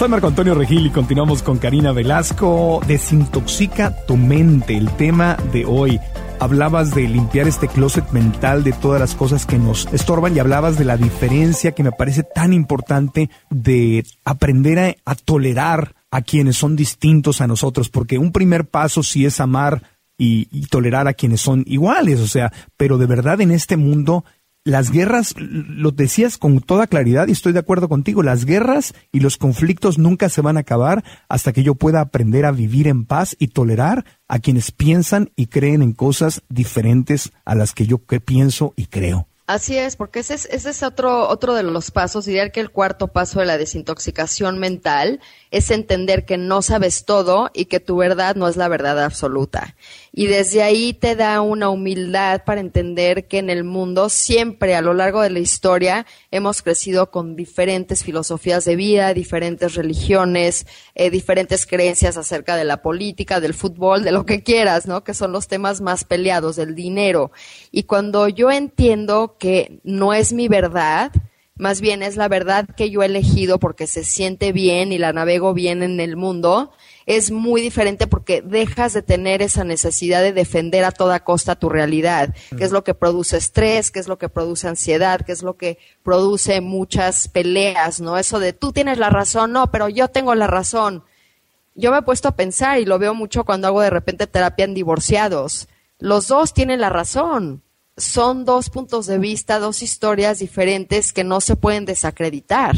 Soy Marco Antonio Regil y continuamos con Karina Velasco. Desintoxica tu mente, el tema de hoy. Hablabas de limpiar este closet mental de todas las cosas que nos estorban y hablabas de la diferencia que me parece tan importante de aprender a, tolerar a quienes son distintos a nosotros, porque un primer paso sí es amar y, tolerar a quienes son iguales, o sea, pero de verdad en este mundo las guerras, lo decías con toda claridad y estoy de acuerdo contigo, las guerras y los conflictos nunca se van a acabar hasta que yo pueda aprender a vivir en paz y tolerar a quienes piensan y creen en cosas diferentes a las que yo pienso y creo. Así es, porque ese es, ese es otro, otro de los pasos, diría que el cuarto paso de la desintoxicación mental es entender que no sabes todo y que tu verdad no es la verdad absoluta. Y desde ahí te da una humildad para entender que en el mundo siempre a lo largo de la historia hemos crecido con diferentes filosofías de vida, diferentes religiones, eh, diferentes creencias acerca de la política, del fútbol, de lo que quieras, ¿no? Que son los temas más peleados, del dinero. Y cuando yo entiendo que no es mi verdad, más bien es la verdad que yo he elegido porque se siente bien y la navego bien en el mundo, es muy diferente porque dejas de tener esa necesidad de defender a toda costa tu realidad, que es lo que produce estrés, que es lo que produce ansiedad, que es lo que produce muchas peleas, ¿no? Eso de tú tienes la razón, no, pero yo tengo la razón. Yo me he puesto a pensar y lo veo mucho cuando hago de repente terapia en divorciados. Los dos tienen la razón son dos puntos de vista, dos historias diferentes que no se pueden desacreditar.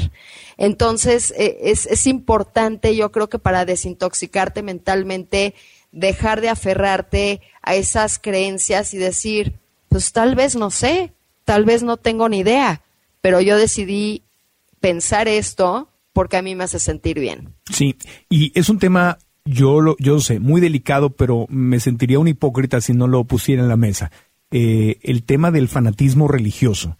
Entonces, eh, es, es importante, yo creo que para desintoxicarte mentalmente, dejar de aferrarte a esas creencias y decir, pues tal vez no sé, tal vez no tengo ni idea, pero yo decidí pensar esto porque a mí me hace sentir bien. Sí, y es un tema, yo lo, yo sé, muy delicado, pero me sentiría un hipócrita si no lo pusiera en la mesa. Eh, el tema del fanatismo religioso.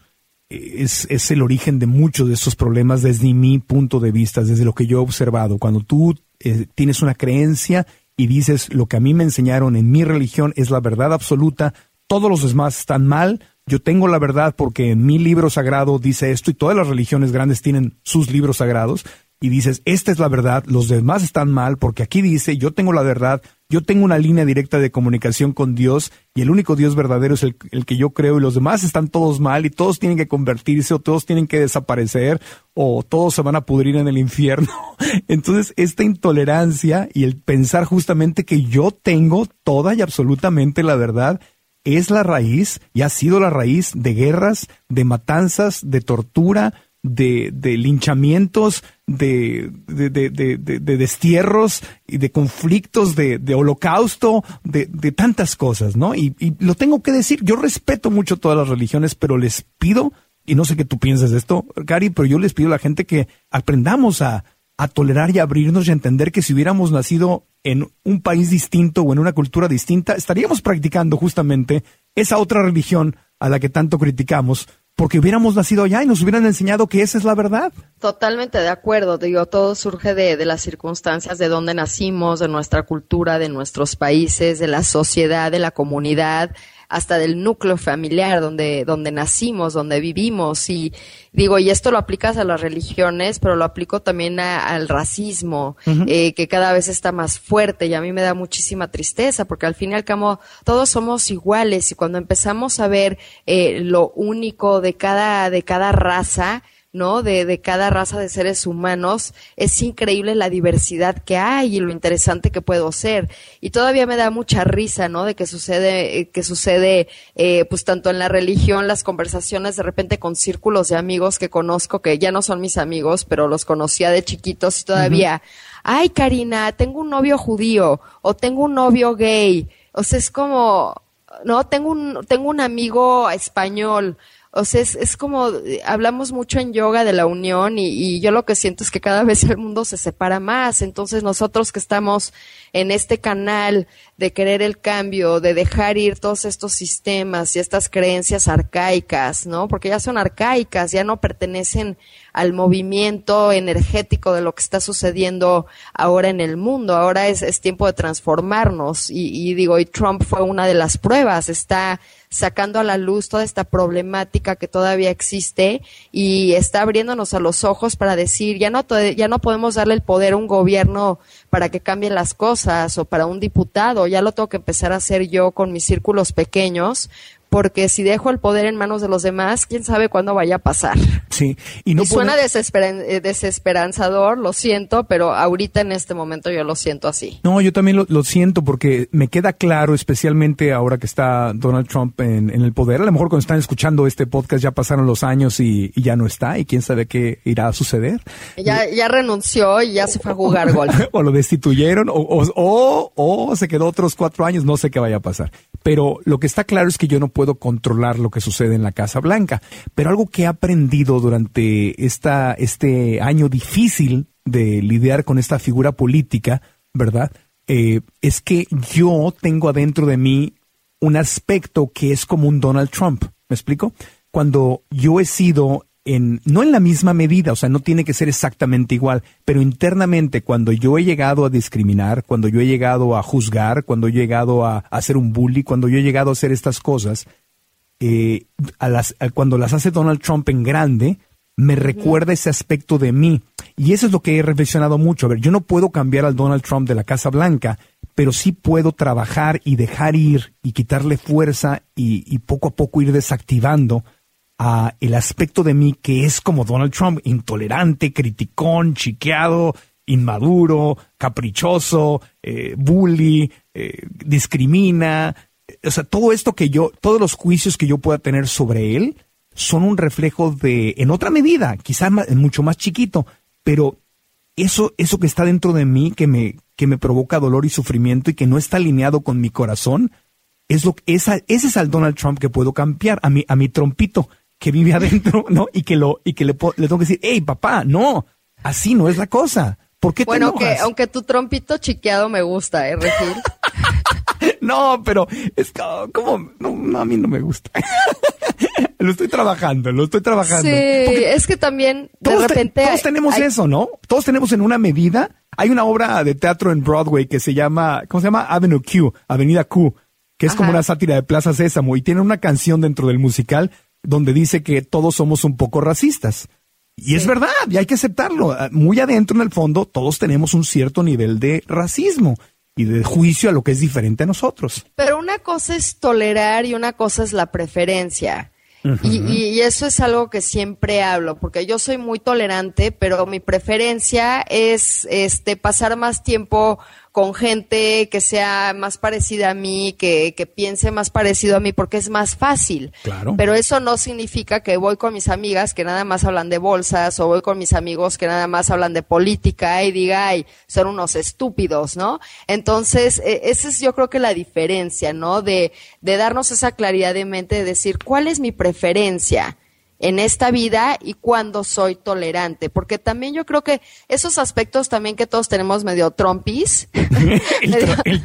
Es, es, el origen de muchos de estos problemas desde mi punto de vista, desde lo que yo he observado. Cuando tú eh, tienes una creencia y dices lo que a mí me enseñaron en mi religión es la verdad absoluta, todos los demás están mal, yo tengo la verdad porque en mi libro sagrado dice esto y todas las religiones grandes tienen sus libros sagrados y dices, esta es la verdad, los demás están mal porque aquí dice, yo tengo la verdad, yo tengo una línea directa de comunicación con Dios y el único Dios verdadero es el, que yo creo y los demás están todos mal y todos tienen que convertirse o todos tienen que desaparecer o todos se van a pudrir en el infierno. [laughs] Entonces, esta intolerancia y el pensar justamente que yo tengo toda y absolutamente la verdad es la raíz y ha sido la raíz de guerras, de matanzas, de tortura, de, de linchamientos, de, de, de, destierros y de conflictos, de, holocausto, de, tantas cosas, ¿no? Y, y, lo tengo que decir, yo respeto mucho todas las religiones, pero les pido, y no sé qué tú piensas de esto, Cari, pero yo les pido a la gente que aprendamos a, a tolerar y abrirnos y entender que si hubiéramos nacido en un país distinto o en una cultura distinta, estaríamos practicando justamente esa otra religión a la que tanto criticamos, porque hubiéramos nacido allá y nos hubieran enseñado que esa es la verdad. Totalmente de acuerdo, digo, todo surge de, de, las circunstancias de donde nacimos, de nuestra cultura, de nuestros países, de la sociedad, de la comunidad, hasta del núcleo familiar donde, donde nacimos, donde vivimos. Y digo, y esto lo aplicas a las religiones, pero lo aplico también al racismo, eh, que cada vez está más fuerte y a mí me da muchísima tristeza, porque al fin y al cabo todos somos iguales y cuando empezamos a ver eh, lo único de cada, de cada raza, ¿no? De, de cada raza de seres humanos, es increíble la diversidad que hay y lo interesante que puedo ser. Y todavía me da mucha risa, ¿no? De que sucede, eh, que sucede, eh, pues tanto en la religión, las conversaciones de repente con círculos de amigos que conozco, que ya no son mis amigos, pero los conocía de chiquitos y todavía, ay Karina, tengo un novio judío o tengo un novio gay. O sea, es como, no, tengo un, tengo un amigo español o sea, es, es como, hablamos mucho en yoga de la unión y, y, yo lo que siento es que cada vez el mundo se separa más. Entonces nosotros que estamos en este canal de querer el cambio, de dejar ir todos estos sistemas y estas creencias arcaicas, ¿no? Porque ya son arcaicas, ya no pertenecen al movimiento energético de lo que está sucediendo ahora en el mundo. Ahora es, es tiempo de transformarnos y, y digo, y Trump fue una de las pruebas. Está sacando a la luz toda esta problemática que todavía existe y está abriéndonos a los ojos para decir, ya no, ya no podemos darle el poder a un gobierno para que cambie las cosas o para un diputado, ya lo tengo que empezar a hacer yo con mis círculos pequeños porque si dejo el poder en manos de los demás, quién sabe cuándo vaya a pasar. Sí, y no suena eh, desesperanzador, lo siento, pero ahorita en este momento yo lo siento así. No, yo también lo, siento porque me queda claro, especialmente ahora que está Donald Trump en, el poder, a lo mejor cuando están escuchando este podcast ya pasaron los años y, ya no está y quién sabe qué irá a suceder. Ya, ya renunció y ya se fue a jugar golf. [laughs] o lo destituyeron o, o, o se quedó otros cuatro años, no sé qué vaya a pasar. Pero lo que está claro es que yo no puedo puedo controlar lo que sucede en la Casa Blanca. Pero algo que he aprendido durante esta, este año difícil de lidiar con esta figura política, ¿verdad? Eh, es que yo tengo adentro de mí un aspecto que es como un Donald Trump. ¿Me explico? Cuando yo he sido en, no en la misma medida, o sea, no tiene que ser exactamente igual, pero internamente cuando yo he llegado a discriminar, cuando yo he llegado a juzgar, cuando he llegado a, hacer un bully, cuando yo he llegado a hacer estas cosas, eh, a las, cuando las hace Donald Trump en grande, me recuerda ese aspecto de mí. Y eso es lo que he reflexionado mucho. A ver, yo no puedo cambiar al Donald Trump de la Casa Blanca, pero sí puedo trabajar y dejar ir y quitarle fuerza y, y poco a poco ir desactivando el aspecto de mí que es como Donald Trump, intolerante, criticón, chiqueado, inmaduro, caprichoso, eh, bully, eh, discrimina. O sea, todo esto que yo, todos los juicios que yo pueda tener sobre él son un reflejo de, en otra medida, quizás mucho más chiquito, pero eso, eso que está dentro de mí, que me, que me provoca dolor y sufrimiento y que no está alineado con mi corazón, es lo, esa, ese es al Donald Trump que puedo cambiar, a mi, a mi trompito que vive adentro, ¿no? Y que lo, y que le, le tengo que decir, hey, papá, no, así no es la cosa. ¿Por qué te Bueno, que aunque tu trompito chiqueado me gusta, ¿eh, Regil? [laughs] no, pero es como, no, a mí no me gusta. [laughs] lo estoy trabajando, lo estoy trabajando. Sí, es que también de repente. todos tenemos eso, ¿no? Todos tenemos en una medida. Hay una obra de teatro en Broadway que se llama, ¿cómo se llama? Avenue Q, Avenida Q, que es como una sátira de Plaza Sésamo y tiene una canción dentro del musical donde dice que todos somos un poco racistas. Y es verdad, y hay que aceptarlo. Ah, muy adentro, en el fondo, todos tenemos un cierto nivel de racismo y de juicio a lo que es diferente a nosotros. Pero una cosa es tolerar y una cosa es la preferencia. y, y, eso es algo que siempre hablo, porque yo soy muy tolerante, pero mi preferencia es este pasar más tiempo con gente que sea más parecida a mí, que, que piense más parecido a mí, porque es más fácil. Claro. Pero eso no significa que voy con mis amigas que nada más hablan de bolsas, o voy con mis amigos que nada más hablan de política y diga, ay, son unos estúpidos, ¿no? Entonces, e, esa es yo creo que la diferencia, ¿no? De, de darnos esa claridad de mente, de decir, ¿cuál es mi preferencia? En esta vida y cuando soy tolerante, porque también yo creo que esos aspectos también que todos tenemos medio trompis. [laughs] el,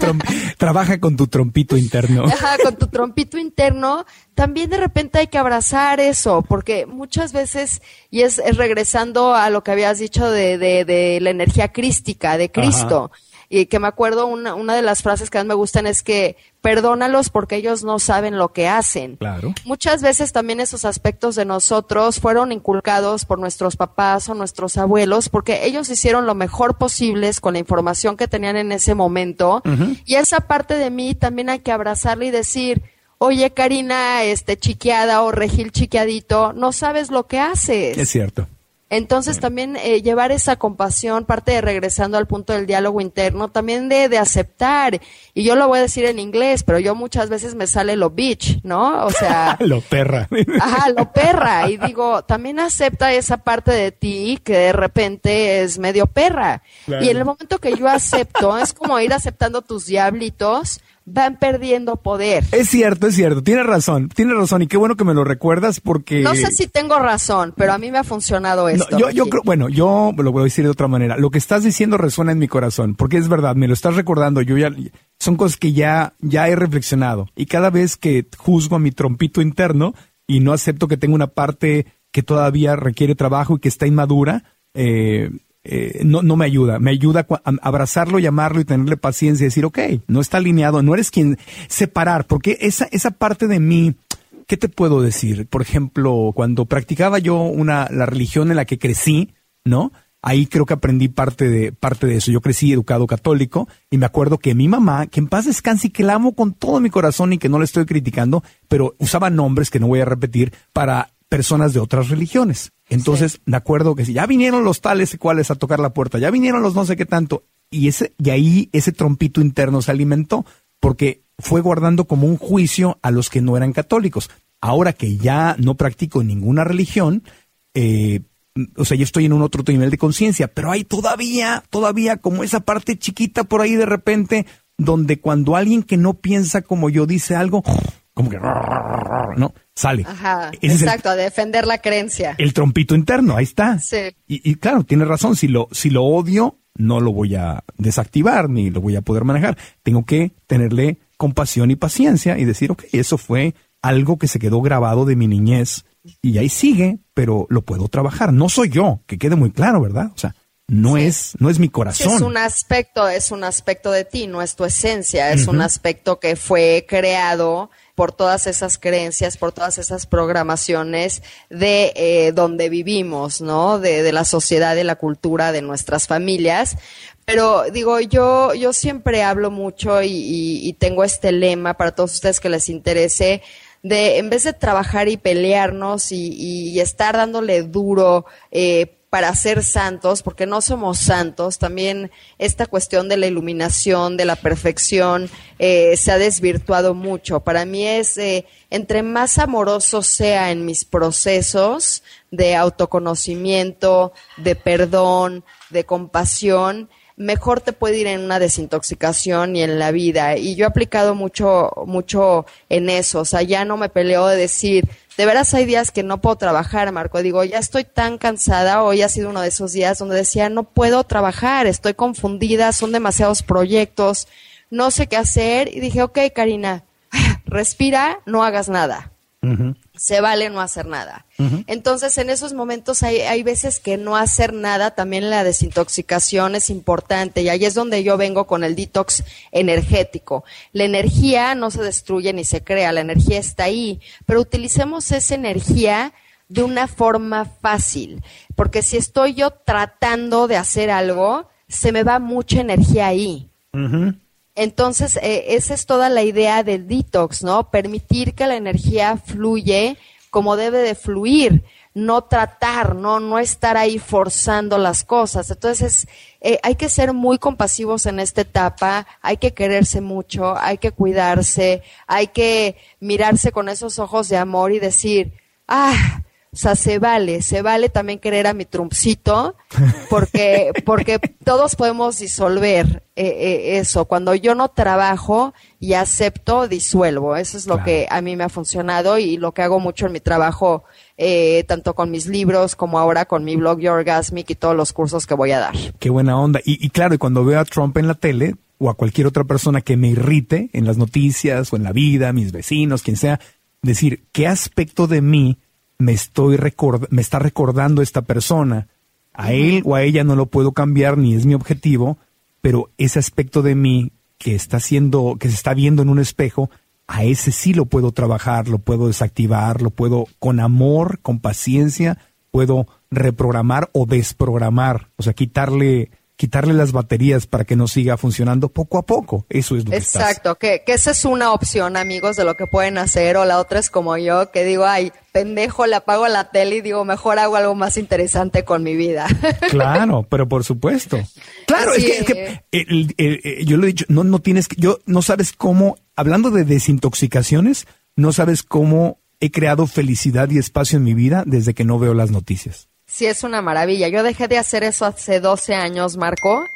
trabaja con tu trompito interno. [laughs] Ajá, con tu trompito interno, también de repente hay que abrazar eso, porque muchas veces, y es, regresando a lo que habías dicho de, de, de la energía crística, de Cristo y que me acuerdo una, una de las frases que más me gustan es que perdónalos porque ellos no saben lo que hacen. Claro. Muchas veces también esos aspectos de nosotros fueron inculcados por nuestros papás o nuestros abuelos porque ellos hicieron lo mejor posible con la información que tenían en ese momento y esa parte de mí también hay que abrazarla y decir, oye Karina, este chiqueada o regil chiqueadito, no sabes lo que haces. Es cierto. Entonces también eh, llevar esa compasión, parte de regresando al punto del diálogo interno, también de, de, aceptar, y yo lo voy a decir en inglés, pero yo muchas veces me sale lo bitch, ¿no? O sea... [laughs] lo perra. Ajá, lo perra. Y digo, también acepta esa parte de ti que de repente es medio perra. Y en el momento que yo acepto, es como ir aceptando tus diablitos, van perdiendo poder. Es cierto, es cierto, tienes razón, tienes razón. Y qué bueno que me lo recuerdas porque... No sé si tengo razón, pero a mí me ha funcionado esto. yo, yo creo, bueno, yo lo voy a decir de otra manera, lo que estás diciendo resuena en mi corazón, porque es verdad, me lo estás recordando, yo ya, son cosas que ya, ya he reflexionado. Y cada vez que juzgo a mi trompito interno y no acepto que tengo una parte que todavía requiere trabajo y que está inmadura, eh, eh, no, no me ayuda. Me ayuda a abrazarlo, llamarlo y tenerle paciencia y decir, ok, no está alineado, no eres quien separar, porque esa, esa parte de mí, ¿qué te puedo decir? Por ejemplo, cuando practicaba yo una, la religión en la que crecí, ¿no? Ahí creo que aprendí parte de, parte de eso. Yo crecí educado católico y me acuerdo que mi mamá, que en paz descanse y que la amo con todo mi corazón y que no le estoy criticando, pero usaba nombres que no voy a repetir para personas de otras religiones. Entonces, me acuerdo que si ya vinieron los tales y cuales a tocar la puerta, ya vinieron los no sé qué tanto, y ese, y ahí ese trompito interno se alimentó, porque fue guardando como un juicio a los que no eran católicos. Ahora que ya no practico ninguna religión, eh, o sea, yo estoy en un otro nivel de conciencia, pero hay todavía, todavía como esa parte chiquita por ahí de repente, donde cuando alguien que no piensa como yo dice algo, como que no sale. Ajá, exacto, a defender la creencia. El trompito interno, ahí está. Sí. Y, claro, tiene razón, si lo, si lo odio, no lo voy a desactivar ni lo voy a poder manejar. Tengo que tenerle compasión y paciencia y decir, ok, eso fue algo que se quedó grabado de mi niñez y ahí sigue, pero lo puedo trabajar. No soy yo, que quede muy claro, ¿verdad? O sea, no es no es mi corazón. es un aspecto, es un aspecto de ti, no es tu esencia, es un aspecto que fue creado por todas esas creencias, por todas esas programaciones de eh, donde vivimos, ¿no? De, de la sociedad, de la cultura, de nuestras familias. Pero digo, yo, yo siempre hablo mucho y, tengo este lema para todos ustedes que les interese, de en vez de trabajar y pelearnos y, y estar dándole duro eh, para ser santos, porque no somos santos, también esta cuestión de la iluminación, de la perfección, eh, se ha desvirtuado mucho. Para mí es, eh, entre más amoroso sea en mis procesos de autoconocimiento, de perdón, de compasión, mejor te puede ir en una desintoxicación y en la vida. Y yo he aplicado mucho, mucho en eso. O sea, ya no me peleo de decir, de veras hay días que no puedo trabajar, Marco. Digo, ya estoy tan cansada, hoy ha sido uno de esos días donde decía, no puedo trabajar, estoy confundida, son demasiados proyectos, no sé qué hacer. Y dije, ok, Karina, [laughs] respira, no hagas nada se vale no hacer nada. Entonces, en esos momentos hay, hay, veces que no hacer nada, también la desintoxicación es importante y ahí es donde yo vengo con el detox energético. La energía no se destruye ni se crea, la energía está ahí, pero utilicemos esa energía de una forma fácil, porque si estoy yo tratando de hacer algo, se me va mucha energía ahí. Entonces, eh, esa es toda la idea del detox, ¿no? Permitir que la energía fluye como debe de fluir, no tratar, no, no estar ahí forzando las cosas. Entonces, eh, hay que ser muy compasivos en esta etapa, hay que quererse mucho, hay que cuidarse, hay que mirarse con esos ojos de amor y decir, ah, o sea, se vale, se vale también querer a mi trumpcito, porque, [laughs] porque todos podemos disolver eh, eh, eso. Cuando yo no trabajo y acepto, disuelvo. Eso es lo que a mí me ha funcionado y lo que hago mucho en mi trabajo, eh, tanto con mis libros como ahora con mi blog Your Orgasmic y todos los cursos que voy a dar. Qué buena onda. Y, y claro, y cuando veo a Trump en la tele o a cualquier otra persona que me irrite en las noticias o en la vida, mis vecinos, quien sea, decir, ¿qué aspecto de mí me, estoy me está recordando esta persona. A él o a ella no lo puedo cambiar ni es mi objetivo, pero ese aspecto de mí que está siendo, que se está viendo en un espejo, a ese sí lo puedo trabajar, lo puedo desactivar, lo puedo con amor, con paciencia, puedo reprogramar o desprogramar, o sea, quitarle quitarle las baterías para que no siga funcionando poco a poco. Eso es lo Exacto, que, que esa es una opción, amigos, de lo que pueden hacer. O la otra es como yo, que digo, ay, pendejo, le apago la tele y digo, mejor hago algo más interesante con mi vida. [laughs] Claro, pero por supuesto. Claro, es que, eh, yo lo he dicho, no, no tienes que, yo no sabes cómo, hablando de desintoxicaciones, no sabes cómo he creado felicidad y espacio en mi vida desde que no veo las noticias. Sí, es una maravilla. Yo dejé de hacer eso hace 12 años, Marco,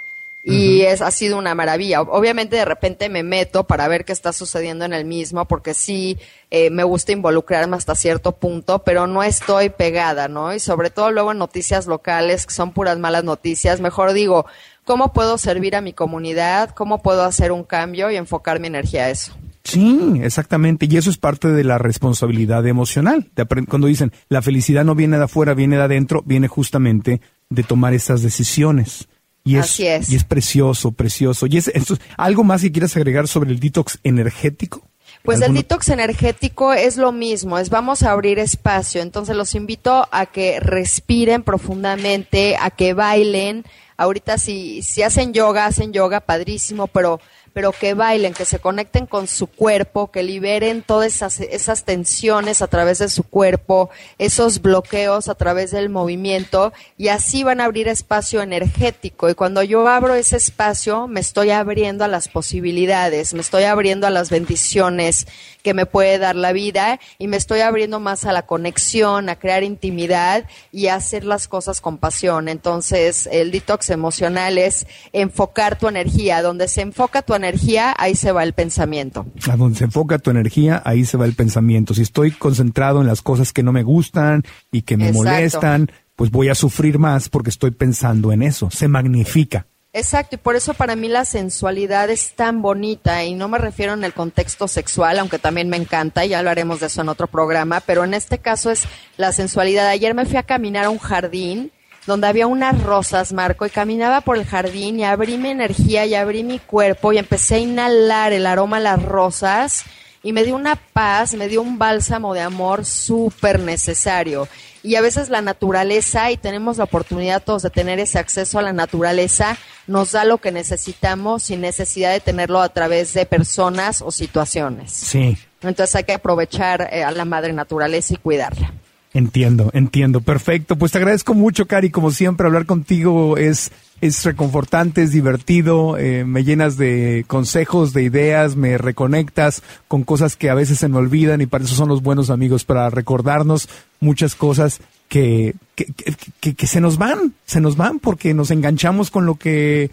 y es, ha sido una maravilla. Obviamente de repente me meto para ver qué está sucediendo en el mismo, porque sí eh, me gusta involucrarme hasta cierto punto, pero no estoy pegada, ¿no? Y sobre todo luego en noticias locales, que son puras malas noticias, mejor digo, ¿cómo puedo servir a mi comunidad? ¿Cómo puedo hacer un cambio y enfocar mi energía a eso? Sí, exactamente. Y eso es parte de la responsabilidad emocional. cuando dicen la felicidad no viene de afuera, viene de adentro, viene justamente de tomar estas decisiones. Y es, Así es. Y es precioso, precioso. ¿Y es, esto- algo más que quieras agregar sobre el detox energético? Pues el ¿Alguno- detox energético es lo mismo, es vamos a abrir espacio. Entonces los invito a que respiren profundamente, a que bailen. Ahorita si, si hacen yoga, hacen yoga padrísimo, pero pero que bailen, que se conecten con su cuerpo, que liberen todas esas, tensiones a través de su cuerpo, esos bloqueos a través del movimiento y así van a abrir espacio energético. Y cuando yo abro ese espacio, me estoy abriendo a las posibilidades, me estoy abriendo a las bendiciones que me puede dar la vida y me estoy abriendo más a la conexión, a crear intimidad y a hacer las cosas con pasión. Entonces, el detox emocional es enfocar tu energía. Donde se enfoca tu energía, ahí se va el pensamiento. A donde se enfoca tu energía, ahí se va el pensamiento. Si estoy concentrado en las cosas que no me gustan y que me Exacto. molestan, pues voy a sufrir más porque estoy pensando en eso. Se magnifica. Exacto, y por eso para mí la sensualidad es tan bonita y no me refiero en el contexto sexual, aunque también me encanta, ya hablaremos de eso en otro programa, pero en este caso es la sensualidad. Ayer me fui a caminar a un jardín donde había unas rosas, Marco, y caminaba por el jardín y abrí mi energía y abrí mi cuerpo y empecé a inhalar el aroma a las rosas y me dio una paz, me dio un bálsamo de amor súper necesario. Y a veces la naturaleza, y tenemos la oportunidad todos de tener ese acceso a la naturaleza, nos da lo que necesitamos sin necesidad de tenerlo a través de personas o situaciones. Sí. Entonces hay que aprovechar eh, a la madre naturaleza y cuidarla. Entiendo, entiendo. Perfecto. Pues te agradezco mucho, Cari. Como siempre, hablar contigo es, es reconfortante, es divertido. eh, me llenas de consejos, de ideas, me reconectas con cosas que a veces se me olvidan y para eso son los buenos amigos, para recordarnos muchas cosas que, que, que, que- se nos van, se nos van porque nos enganchamos con lo que,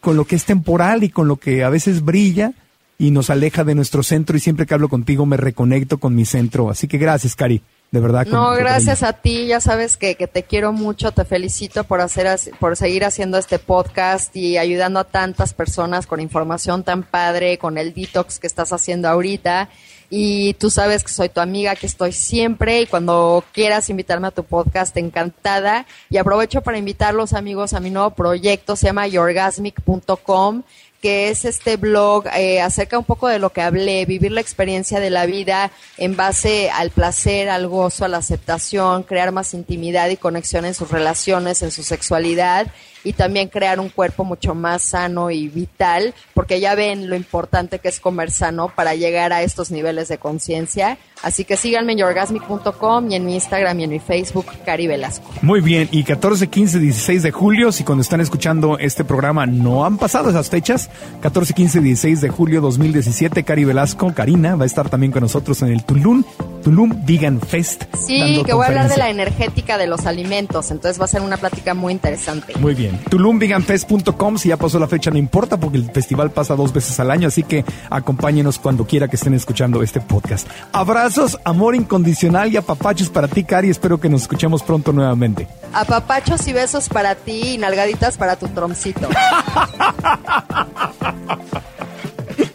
con lo que es temporal y con lo que a veces brilla y nos aleja de nuestro centro y siempre que hablo contigo me reconecto con mi centro. Así que gracias, Cari. De verdad. No, gracias a ti, ya sabes que, que te quiero mucho, te felicito por hacer por seguir haciendo este podcast y ayudando a tantas personas con información tan padre, con el detox que estás haciendo ahorita. Y tú sabes que soy tu amiga, que estoy siempre y cuando quieras invitarme a tu podcast, encantada. Y aprovecho para invitar los amigos a mi nuevo proyecto, se llama yourgasmic.com que es este blog eh, acerca un poco de lo que hablé, vivir la experiencia de la vida en base al placer, al gozo, a la aceptación, crear más intimidad y conexión en sus relaciones, en su sexualidad y también crear un cuerpo mucho más sano y vital, porque ya ven lo importante que es comer sano para llegar a estos niveles de conciencia. Así que síganme en yourgasmic.com y en mi Instagram y en mi Facebook, Cari Velasco. Muy bien, y 14, 15, 16 de julio, si cuando están escuchando este programa no han pasado esas fechas, 14, 15, 16 de julio 2017, Cari Velasco, Karina, va a estar también con nosotros en el Tulum, Tulum Vegan Fest. Sí, que voy a hablar de la energética de los alimentos, entonces va a ser una plática muy interesante. Muy bien. TulumVeganFest.com, si ya pasó la fecha no importa porque el festival pasa dos veces al año, así que acompáñenos cuando quiera que estén escuchando este podcast. Abrazos, amor incondicional y apapachos para ti, Cari. Espero que nos escuchemos pronto nuevamente. Apapachos y besos para ti y nalgaditas para tu tromcito. [laughs]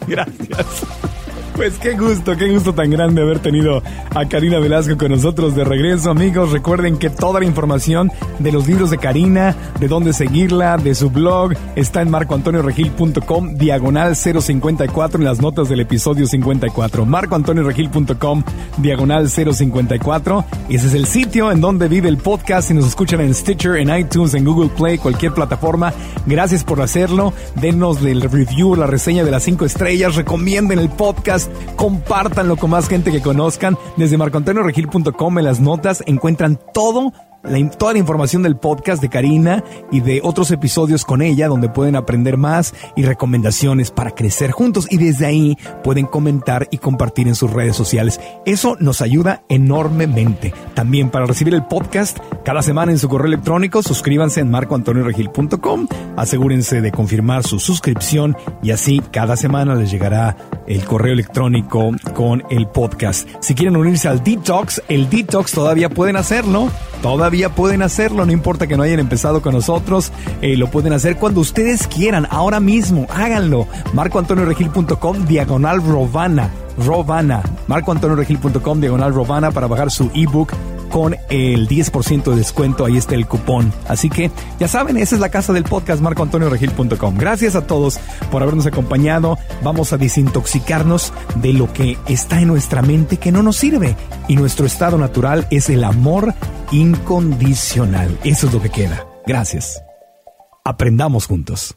Gracias. Pues qué gusto, qué gusto tan grande haber tenido a Karina Velasco con nosotros de regreso, amigos. Recuerden que toda la información de los libros de Karina, de dónde seguirla, de su blog, está en marcoantonioregil.com, diagonal 054 en las notas del episodio 54. marcoantonioregil.com, diagonal 054. Ese es el sitio en donde vive el podcast. Si nos escuchan en Stitcher, en iTunes, en Google Play, cualquier plataforma, gracias por hacerlo. Denos el review, la reseña de las cinco estrellas, recomienden el podcast, compártanlo con más gente que conozcan. Desde marcoantonioregil.com en las notas encuentran todo la toda la información del podcast de Karina y de otros episodios con ella donde pueden aprender más y recomendaciones para crecer juntos y desde ahí pueden comentar y compartir en sus redes sociales. Eso nos ayuda enormemente. También para recibir el podcast cada semana en su correo electrónico, suscríbanse en marcoantonioregil.com, asegúrense de confirmar su suscripción y así cada semana les llegará el correo electrónico con el podcast. Si quieren unirse al detox, el detox todavía pueden hacerlo. Todavía pueden hacerlo, no importa que no hayan empezado con nosotros, eh, lo pueden hacer cuando ustedes quieran, ahora mismo, háganlo. marcoantonioregil.com, diagonal Rovana. Rovana, marcoantonioregil.com, diagonal Rovana para bajar su ebook con el 10% de descuento. Ahí está el cupón. Así que ya saben, esa es la casa del podcast marcoantonioregil.com. Gracias a todos por habernos acompañado. Vamos a desintoxicarnos de lo que está en nuestra mente que no nos sirve. Y nuestro estado natural es el amor incondicional. Eso es lo que queda. Gracias. Aprendamos juntos.